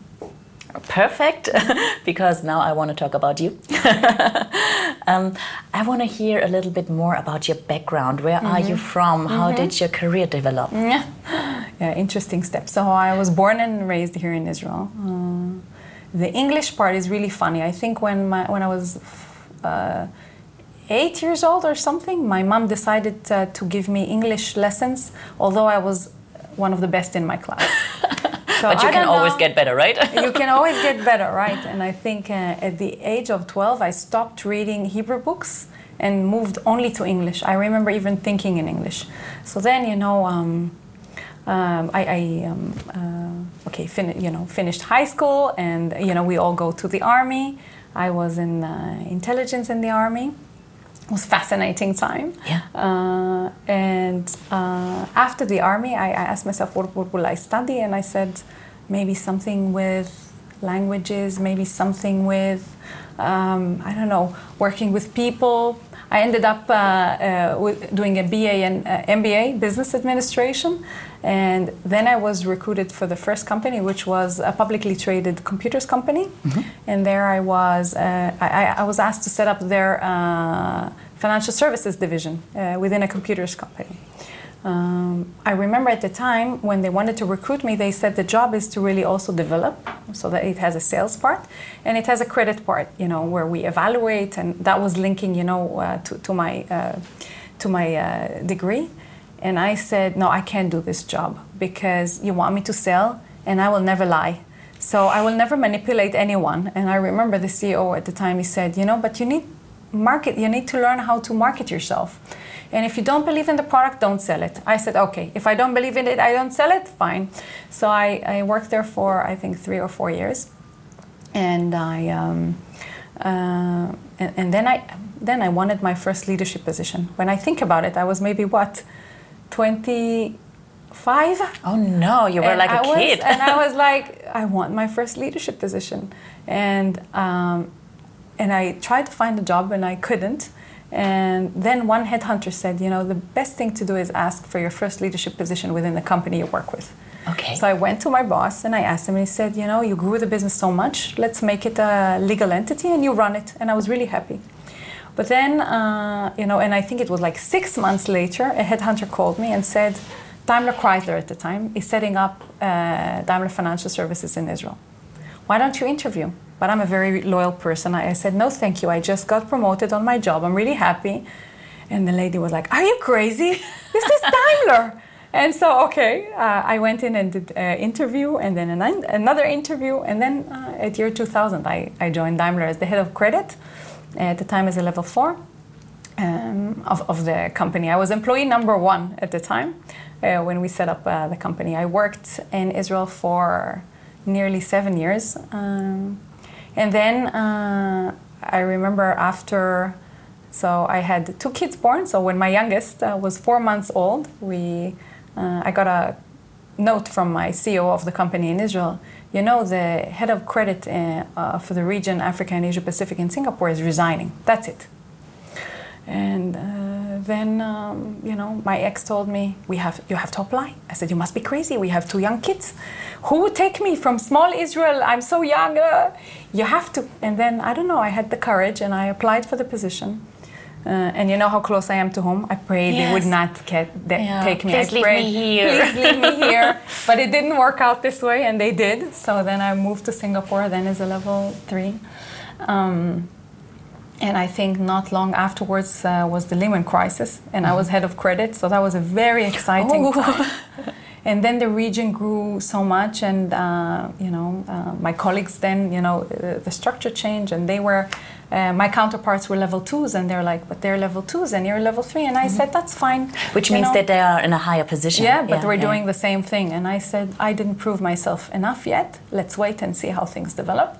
perfect [laughs] because now I want to talk about you. [laughs] um, I want to hear a little bit more about your background. Where mm -hmm. are you mm-hmm. from? How mm -hmm. did your career develop? Yeah. [gasps] yeah, interesting step. So I was born and raised here in Israel. Uh, the English part is really funny. I think when my when I was uh, eight years old or something, my mom decided uh, to give me English lessons, although I was one of the best in my class. [laughs] So but you can always know. get better, right? [laughs] you can always get [laughs] better, right? And I think uh, at the age of 12, I stopped reading Hebrew books and moved only to English. I remember even thinking in English. So then, you know, um, um, I, I um, uh, okay, fin- you know, finished high school, and you know, we all go to the army. I was in uh, intelligence in the army. Was fascinating time. Yeah. Uh, and uh, after the army, I, I asked myself, what, what will I study? And I said, maybe something with languages, maybe something with, um, I don't know, working with people. I ended up uh, uh, with doing a BA and uh, MBA, business administration, and then I was recruited for the first company, which was a publicly traded computers company. Mm-hmm. And there I was, uh, I, I, was asked to set up their uh, financial services division uh, within a computers company. Um, I remember at the time when they wanted to recruit me, they said the job is to really also develop so that it has a sales part and it has a credit part, you know, where we evaluate, and that was linking, you know, uh, to, to my uh, to my uh, degree. And I said, no, I can't do this job because you want me to sell and I will never lie. So I will never manipulate anyone. And I remember the CEO at the time, he said, you know, but you need market, you need to learn how to market yourself. And if you don't believe in the product, don't sell it. I said, okay, if I don't believe in it, I don't sell it, fine. So I, I worked there for, I think, three or four years. And I, um, uh, and, and then I, then I wanted my first leadership position. When I think about it, I was maybe what, 25. Oh no, you were and like a I kid. Was, and I was [laughs] like, I want my first leadership position. And, um, and I tried to find a job and I couldn't. And then one headhunter said, you know, the best thing to do is ask for your first leadership position within the company you work with. Okay. So I went to my boss and I asked him, and he said, you know, you grew the business so much, let's make it a legal entity and you run it. And I was really happy. But then, uh, you know, and I think it was like six months later, a headhunter called me and said, Daimler Chrysler at the time is setting up uh, Daimler Financial Services in Israel. Why don't you interview? But I'm a very loyal person. I, I said, no, thank you. I just got promoted on my job. I'm really happy. And the lady was like, Are you crazy? This is Daimler. [laughs] and so, okay, uh, I went in and did an interview and then an, another interview. And then uh, at year 2000, I, I joined Daimler as the head of credit at the time as a level four um, of, of the company. I was employee number one at the time uh, when we set up uh, the company. I worked in Israel for nearly seven years. Um, and then uh, I remember after, so I had two kids born. So when my youngest uh, was four months old, we, uh, I got a note from my CEO of the company in Israel you know, the head of credit uh, uh, for the region, Africa and Asia Pacific in Singapore, is resigning. That's it. And uh, then, um, you know, my ex told me, "We have, you have to apply." I said, "You must be crazy. We have two young kids. Who would take me from small Israel? I'm so young. Uh, you have to." And then I don't know. I had the courage and I applied for the position. Uh, and you know how close I am to home. I prayed yes. they would not get, they, yeah. take me. Please I prayed, leave me here. Please leave me [laughs] here. But it didn't work out this way, and they did. So then I moved to Singapore, then as a level three. Um, and I think not long afterwards uh, was the Lehman crisis, and I was head of credit, so that was a very exciting oh. time. [laughs] and then the region grew so much, and uh, you know, uh, my colleagues then, you know, uh, the structure changed, and they were uh, my counterparts were level twos, and they're like, but they're level twos, and you're level three. And I mm-hmm. said, that's fine. Which you means know? that they are in a higher position. Yeah, but yeah, we're yeah. doing the same thing. And I said, I didn't prove myself enough yet. Let's wait and see how things develop.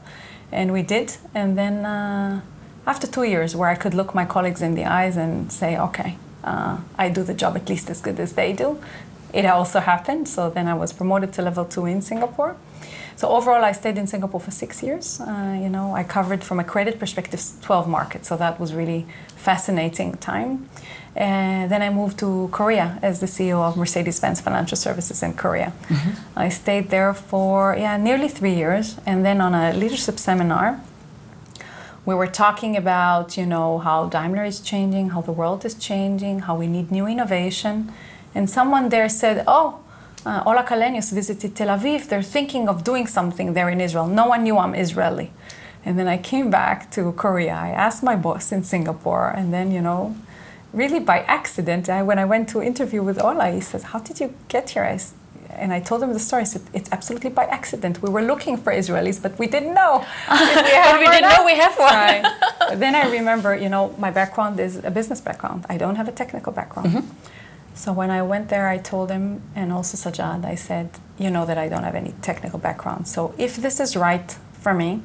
And we did. And then uh, after two years, where I could look my colleagues in the eyes and say, okay, uh, I do the job at least as good as they do, it also happened. So then I was promoted to level two in Singapore. So overall, I stayed in Singapore for six years. Uh, you know, I covered from a credit perspective 12 markets, so that was really fascinating time. And then I moved to Korea as the CEO of Mercedes-Benz Financial Services in Korea. Mm-hmm. I stayed there for yeah nearly three years, and then on a leadership seminar, we were talking about you know how Daimler is changing, how the world is changing, how we need new innovation, and someone there said, "Oh, uh, Ola Källenius visited Tel Aviv. They're thinking of doing something there in Israel. No one knew I'm Israeli. And then I came back to Korea. I asked my boss in Singapore, and then, you know, really by accident, I, when I went to interview with Ola, he said, How did you get here? I, and I told him the story. I said, it's absolutely by accident. We were looking for Israelis, but we didn't know. [laughs] we, but we didn't know we have one. [laughs] Then I remember, you know, my background is a business background. I don't have a technical background. Mm-hmm. So when I went there, I told him, and also Sajjad, I said, you know that I don't have any technical background. So if this is right for me,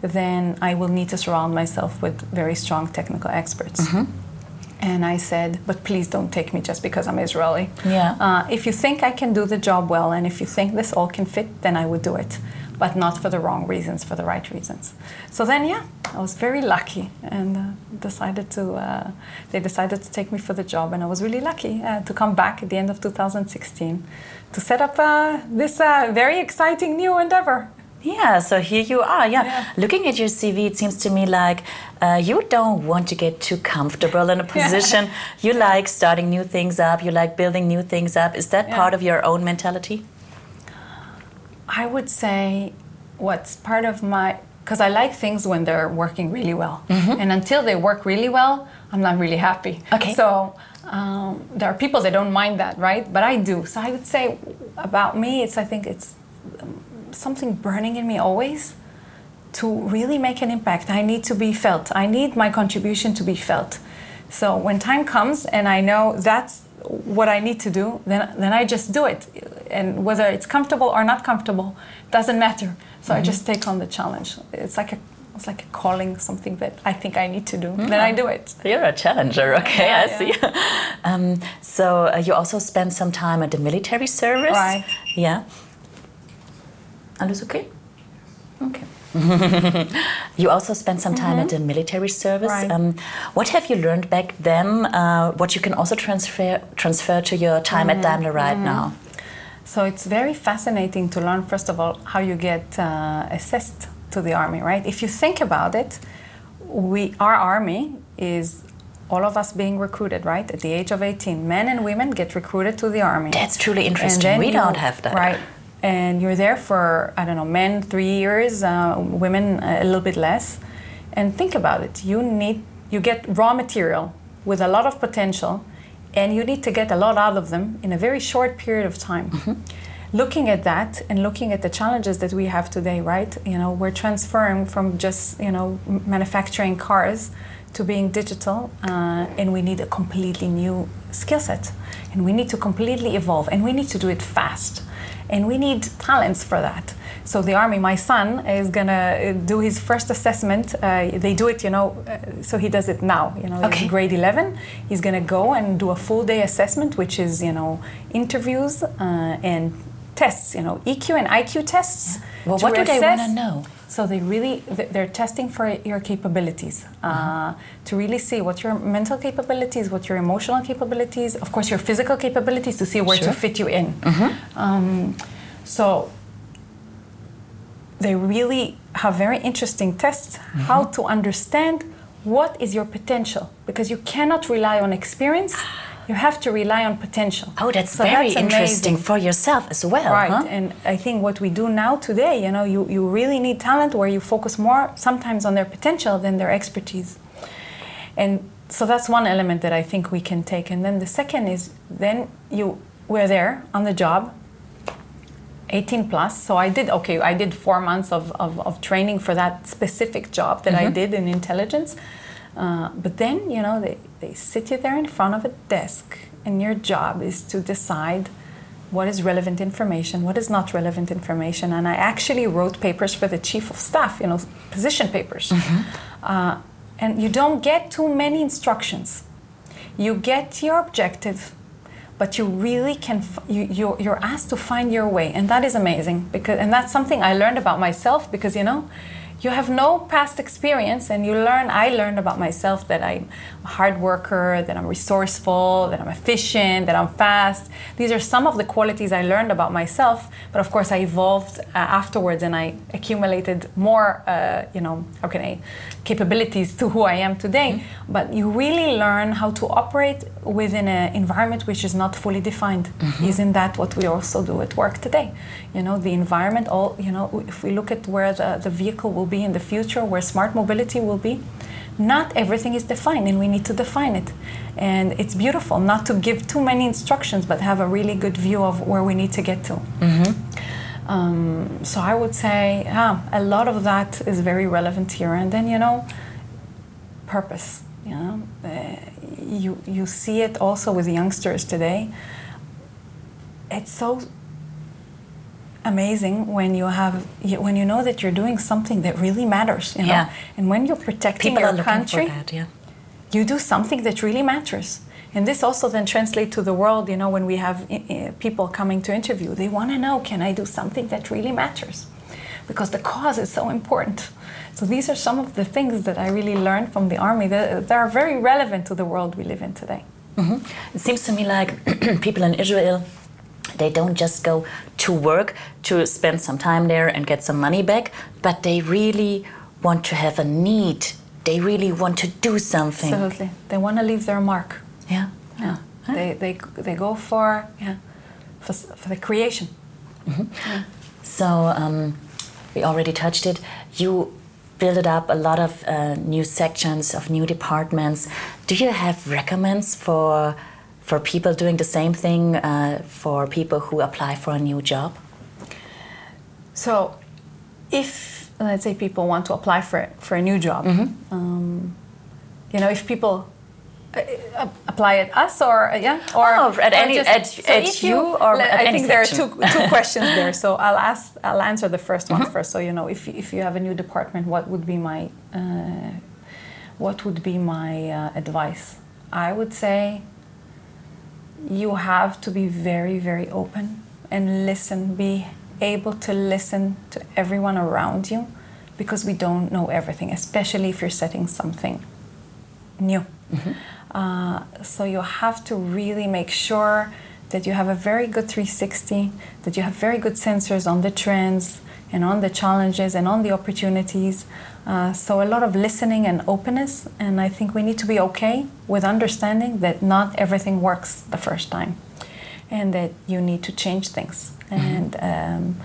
then I will need to surround myself with very strong technical experts. Mm-hmm. And I said, but please don't take me just because I'm Israeli. Yeah. Uh, if you think I can do the job well and if you think this all can fit, then I would do it. But not for the wrong reasons, for the right reasons. So then, yeah, I was very lucky and uh, decided to, uh, they decided to take me for the job. And I was really lucky uh, to come back at the end of 2016 to set up uh, this uh, very exciting new endeavor. Yeah, so here you are. Yeah. yeah. Looking at your CV, it seems to me like uh, you don't want to get too comfortable in a [laughs] position. Yeah. You like starting new things up, you like building new things up. Is that yeah. part of your own mentality? I would say what's part of my because I like things when they're working really well. Mm-hmm. And until they work really well, I'm not really happy. Okay. So um, there are people that don't mind that, right? But I do. So I would say about me, it's I think it's something burning in me always to really make an impact. I need to be felt. I need my contribution to be felt. So when time comes and I know that's what I need to do, then then I just do it. And whether it's comfortable or not comfortable doesn't matter. So mm-hmm. I just take on the challenge. It's like a it's like a calling, something that I think I need to do. Mm-hmm. Then I do it. You're a challenger, okay? Yeah, I yeah. see. [laughs] um, so uh, you also spent some time at the military service, right? Yeah. Alles okay? Okay. [laughs] you also spent some time mm-hmm. at the military service. Right. Um, what have you learned back then? Uh, what you can also transfer transfer to your time mm-hmm. at Daimler right mm-hmm. now? So it's very fascinating to learn, first of all, how you get uh, assessed to the army. Right? If you think about it, we our army is all of us being recruited, right? At the age of 18, men and women get recruited to the army. That's truly interesting. We you, don't have that. Right and you're there for I don't know men three years, uh, women a little bit less. And think about it. You need you get raw material with a lot of potential, and you need to get a lot out of them in a very short period of time. Mm-hmm. Looking at that and looking at the challenges that we have today, right? You know, we're transferring from just you know manufacturing cars to being digital, uh, and we need a completely new skill set, and we need to completely evolve, and we need to do it fast and we need talents for that. So the army, my son is gonna uh, do his first assessment. Uh, they do it, you know, uh, so he does it now. You know, okay. grade 11. He's gonna go and do a full day assessment, which is you know interviews uh, and tests. You know, EQ and IQ tests. Yeah. Well, what do they want to know? So they really they're testing for your capabilities uh, uh-huh. to really see what your mental capabilities, what your emotional capabilities, of course your physical capabilities to see where sure. to fit you in. Mm-hmm. Um, so they really have very interesting tests mm-hmm. how to understand what is your potential because you cannot rely on experience you have to rely on potential. Oh, that's so very that's interesting for yourself as well. Right, huh? and I think what we do now today, you know, you, you really need talent where you focus more sometimes on their potential than their expertise. And so that's one element that I think we can take. And then the second is then you we're there on the job, 18 plus. So I did okay, I did four months of, of, of training for that specific job that mm-hmm. I did in intelligence. Uh, but then, you know, they, they sit you there in front of a desk, and your job is to decide what is relevant information, what is not relevant information. And I actually wrote papers for the chief of staff, you know, position papers. Mm-hmm. Uh, and you don't get too many instructions. You get your objective, but you really can, f- you, you're, you're asked to find your way. And that is amazing. because And that's something I learned about myself because, you know, you have no past experience and you learn i learned about myself that i'm a hard worker that i'm resourceful that i'm efficient that i'm fast. These are some of the qualities i learned about myself but of course i evolved uh, afterwards and i accumulated more uh, you know how can i capabilities to who i am today mm-hmm. but you really learn how to operate within an environment which is not fully defined. Mm-hmm. isn't that what we also do at work today? You know the environment all you know if we look at where the, the vehicle will be in the future where smart mobility will be not everything is defined and we need to define it. And it's beautiful not to give too many instructions but have a really good view of where we need to get to um, so i would say yeah, a lot of that is very relevant here and then you know purpose you know uh, you, you see it also with youngsters today it's so amazing when you have when you know that you're doing something that really matters you know Yeah. and when you're protecting People your country that, yeah. you do something that really matters and this also then translates to the world you know when we have uh, uh, people coming to interview. They want to know can i do something that really matters? Because the cause is so important. So these are some of the things that i really learned from the army that, that are very relevant to the world we live in today. It seems to me like [clears throat] people in Israel, they don't just go to work to spend some time there and get some money back, but they really want to have a need. They really want to do something. absolutely. They want to leave their mark yeah. yeah. They, they, they go for yeah for, for the creation So um, we already touched it. You built up a lot of uh, new sections of new departments. Do you have recommends for for people doing the same thing uh, for people who apply for a new job? So, if let's say people want to apply for for a new job, um, you know, if people uh, apply at us or uh, yeah or Oh, at or any- at- at if you or at I think there are two two [laughs] questions there. So I'll ask I'll answer the 1st one first. So you know, if if you have a new department, what would be my uh, what would be my uh, advice? I would say you have to be very, very open and listen, be able to listen to everyone around you because we don't know everything, especially if you're setting something new. Uh, so you have to really make sure that you have a very good 360, that you have very good sensors on the trends and on the challenges and on the opportunities. Uh, so a lot of listening and openness, and I think we need to be okay with understanding that not everything works the first time, and that you need to change things. And um,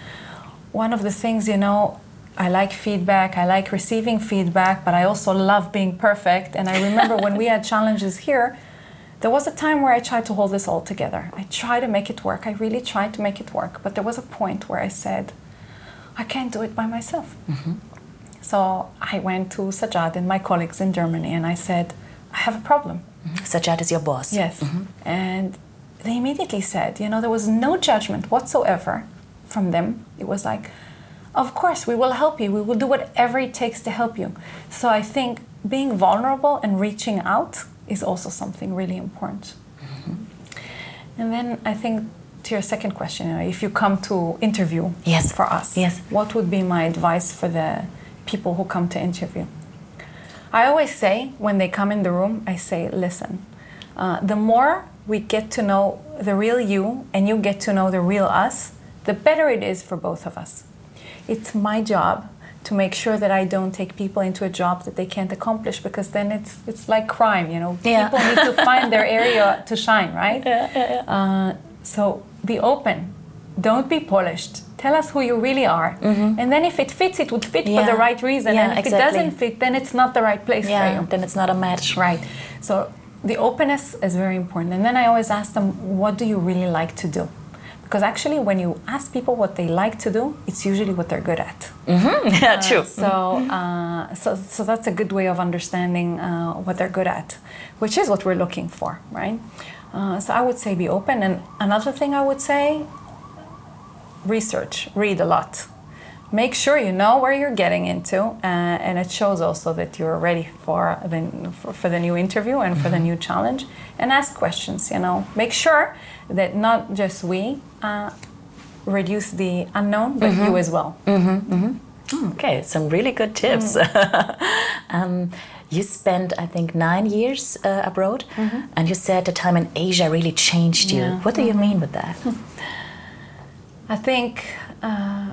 one of the things, you know, I like feedback, I like receiving feedback, but I also love being perfect. And I remember when we had challenges here, there was a time where I tried to hold this all together. I tried to make it work. I really tried to make it work. But there was a point where I said, I can't do it by myself. Mm-hmm. So I went to Sajjad and my colleagues in Germany and I said, I have a problem. Mm-hmm. Sajjad is your boss. Yes. Mm-hmm. And they immediately said, you know, there was no judgment whatsoever from them. It was like, of course, we will help you. We will do whatever it takes to help you. So I think being vulnerable and reaching out is also something really important. And then I think to your second question, you know, if you come to interview Yes. for us, Yes. what would be my advice for the people who come to interview? I always say when they come in the room, I say, listen, uh, the more we get to know the real you and you get to know the real us, the better it is for both of us. It's my job to make sure that I don't take people into a job that they can't accomplish because then it's it's like crime, you know. Yeah. People need to find their [laughs] area to shine, right? Yeah, Uh, so be open. Don't be polished. Tell us who you really are. And then if it fits, it would fit for Mm-hmm. The right reason. Yeah, and if exactly. it doesn't fit, then it's not the right place for Yeah, you. then it's not a match. Right. So the openness is very important. And then I always ask them, what do you really like to do? Because actually, when you ask people what they like to do, it's usually what they're good at. [laughs] yeah, true. So, uh, so, so that's a good way of understanding uh, what they're good at, which is what we're looking for, right? Uh, so I would say be open. And another thing I would say, research, read a lot. Make sure you know where you're getting into, uh, and it shows also that you're ready for the, for, for the new interview and for the new challenge. And ask questions, you know. Make sure that not just we uh, reduce the unknown, but you as well. Okay, some really good tips. [laughs] um, you spent, I think, nine years uh, abroad, and you said the time in Asia really changed you. Yeah. What do you mean with that? I think uh,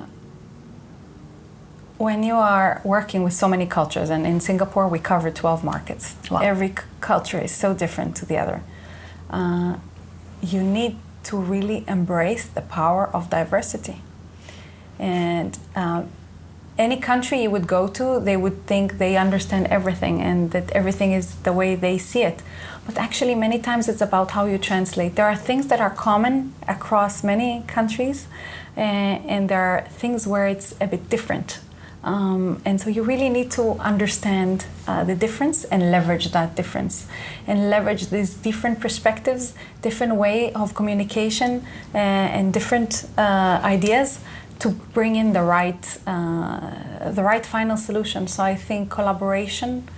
when you are working with so many cultures, and in Singapore we cover 12 markets, Wow. every c- culture is so different to the other. Uh, you need to really embrace the power of diversity. And uh, any country you would go to, they would think they understand everything and that everything is the way they see it. But actually, many times it's about how you translate. There are things that are common across many countries, uh, and there are things where it's a bit different. Um, and so you really need to understand uh, the difference and leverage that difference and leverage these different perspectives, different way of communication, uh, and different uh, ideas to bring in the right, uh, the right final solution. So I think collaboration,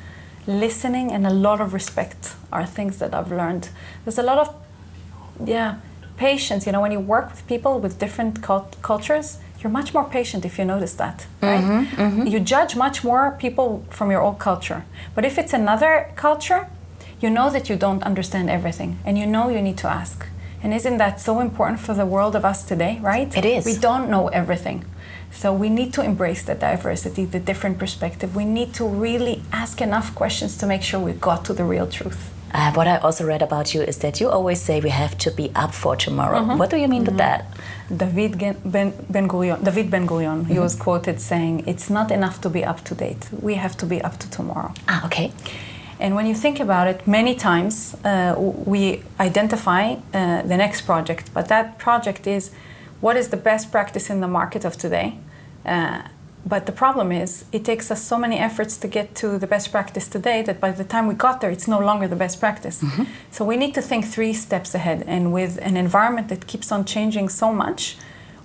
listening, and a lot of respect are things that I've learned. There's a lot of, yeah, patience. You know, when you work with people with different cult- cultures, you're much more patient if you notice that, right? Mm-hmm, mm-hmm. You judge much more people from your own culture. But if it's another culture, you know that you don't understand everything and you know you need to ask. And isn't that so important for the world of us today, right? It is. We don't know everything. So we need to embrace the diversity, the different perspective. We need to really ask enough questions to make sure we got to the real truth. Uh, what I also read about you is that you always say we have to be up for tomorrow. Mm-hmm. What do you mean mm-hmm. with that? David Ben, ben Gurion, David Ben Gurion, mm-hmm. he was quoted saying, "It's not enough to be up to date. We have to be up to tomorrow." Ah, okay. And when you think about it, many times uh, we identify uh, the next project, but that project is what is the best practice in the market of today. But the problem is, it takes us so many efforts to get to the best practice today that by the time we got there, it's no longer the best practice. Mm-hmm. So we need to think three steps ahead. And with an environment that keeps on changing so much,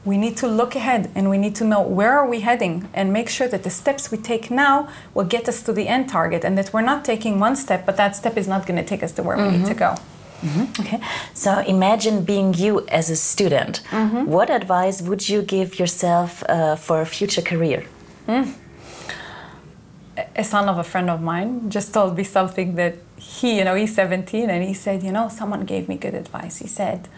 we need to look ahead and we need to know where are we heading and make sure that the steps we take now will get us to the end target and that we're not taking one step but that step is not going to take us to where mm-hmm. we need to mm-hmm. Go mm-hmm. okay so imagine being you as a student mm-hmm. what advice would you give yourself uh, for a future career mm. a son of a friend of mine just told me something that he you know he's 17 and he said you know someone gave me good advice he said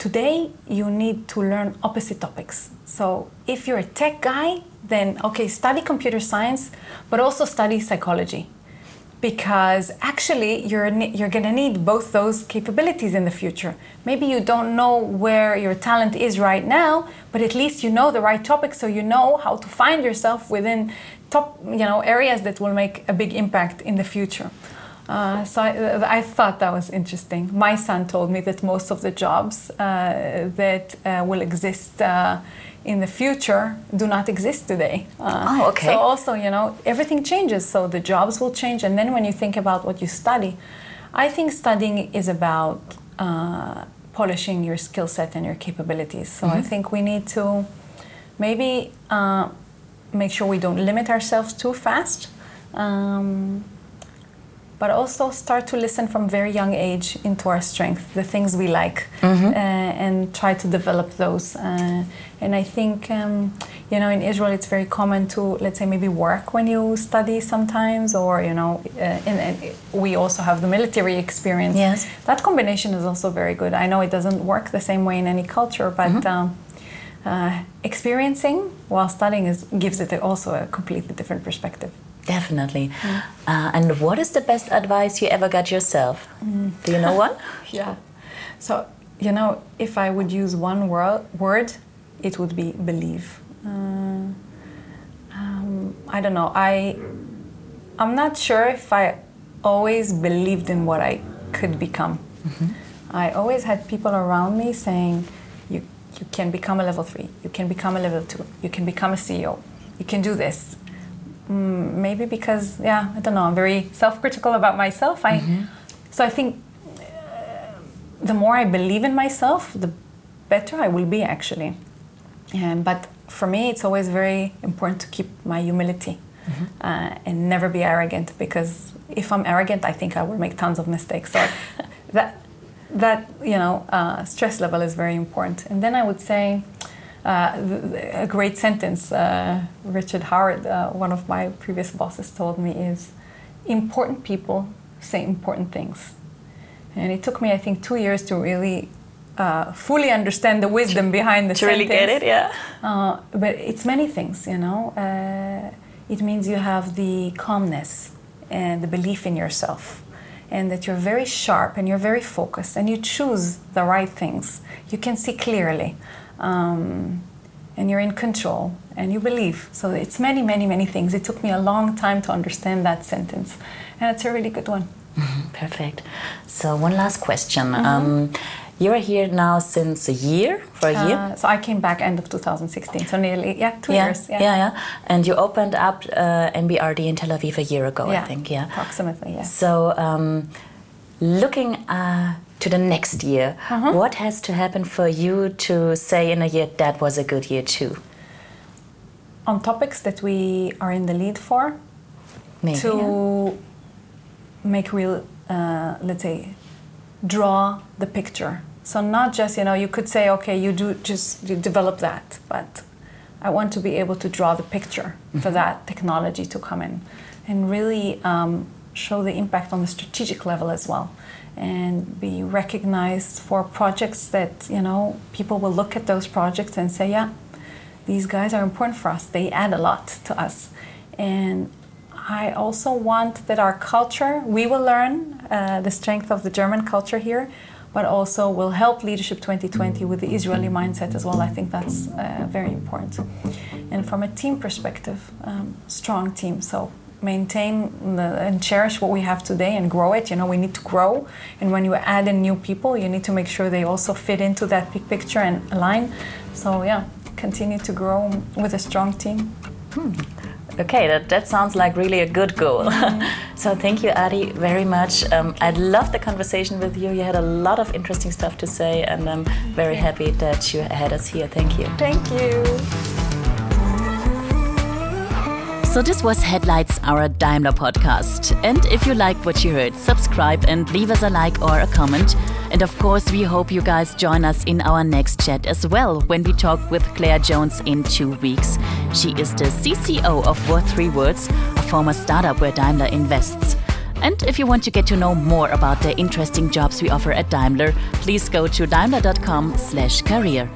Today, you need to learn opposite topics. So, if you're a tech guy, then okay, study computer science, but also study psychology. Because actually, you're, you're gonna need both those capabilities in the future. Maybe you don't know where your talent is right now, but at least you know the right topic, so you know how to find yourself within top you know, areas that will make a big impact in the future. Uh, so I, I, thought that was interesting. My son told me that most of the jobs uh, that uh, will exist uh, in the future do not exist today. Uh, oh, okay. So also, you know, everything changes. So the jobs will change, and then when you think about what you study, I think studying is about uh, polishing your skill set and your capabilities. So mm-hmm. I think we need to maybe make sure we don't limit ourselves too fast. Um, but also start to listen from very young age into our strength, the things we like, mm-hmm. uh, and try to develop those. Uh, and I think, um, you know, in Israel, it's very common to, let's say, maybe work when you study sometimes, or, you know, uh, and, and, we also have the military experience. Yes. That combination is also very good. I know it doesn't work the same way in any culture, but mm-hmm. um, uh, experiencing while studying is, gives it also a completely different perspective. Definitely. Mm. Uh, and what is the best advice you ever got yourself? Mm. Do you know one? [laughs] yeah. So, you know, if I would use one wor- word, it would be believe. Uh, um, I don't know. I, I'm not sure if I always believed in what I could become. Mm-hmm. I always had people around me saying, you, you can become a level three, you can become a level two, you can become a CEO, you can do this. Mm, maybe because yeah, I don't know. I'm very self-critical about myself. I mm-hmm. so I think uh, the more I believe in myself, the better I will be actually. And but for me, it's always very important to keep my humility mm-hmm. uh, and never be arrogant because if I'm arrogant, I think I will make tons of mistakes. So [laughs] that that you know uh, stress level is very important. And then I would say uh, a great sentence uh, Richard Howard, uh, one of my previous bosses, told me is important people say important things. And it took me, I think, two years to really uh, fully understand the wisdom behind the to sentence. really get it, yeah. Uh, but it's many things, you know. Uh, it means you have the calmness and the belief in yourself and that you're very sharp and you're very focused and you choose the right things. You can see clearly um, and you're in control and you believe. So it's many, many, many things. It took me a long time to understand that sentence, and it's a really good one. [laughs] Perfect. So one last question. Um, you're here now since a year, for a year. Uh, so I came back end of 2016, so nearly yeah two yeah, years. yeah, yeah, yeah. And you opened up uh, MBRD in Tel Aviv a year ago, I think. Yeah, approximately. Yeah. So, um, looking uh, to the next year, Uh-huh. what has to happen for you to say in a year that was a good year too? On topics that we are in the lead for, Maybe. yeah. to make real, uh, let's say, draw the picture. So not just you know you could say okay you do just you develop that, but I want to be able to draw the picture for that technology to come in, and really um, show the impact on the strategic level as well, and be recognized for projects that you know people will look at those projects and say yeah, these guys are important for us. They add a lot to us, and I also want that our culture, we will learn uh, the strength of the German culture here, but also will help Leadership 2020 with the Israeli mindset as well. I think that's uh, very important. And from a team perspective, um, strong team. So maintain the, and cherish what we have today and grow it. You know, we need to grow. And when you add in new people, you need to make sure they also fit into that big picture and align. So, yeah, continue to grow with a strong team. Okay, that, that sounds like really a good goal. [laughs] so thank you, Adi, very much. Um, I loved the conversation with you. You had a lot of interesting stuff to say, and I'm very happy that you had us here. Thank you. Thank you. So this was Headlights, our Daimler podcast. And if you liked what you heard, subscribe and leave us a like or a comment. And of course, we hope you guys join us in our next chat as well when we talk with Clare Jones in two weeks. She is the CCO of what3words, a former startup where Daimler invests. And if you want to get to know more about the interesting jobs we offer at Daimler, please go to daimler.com/career.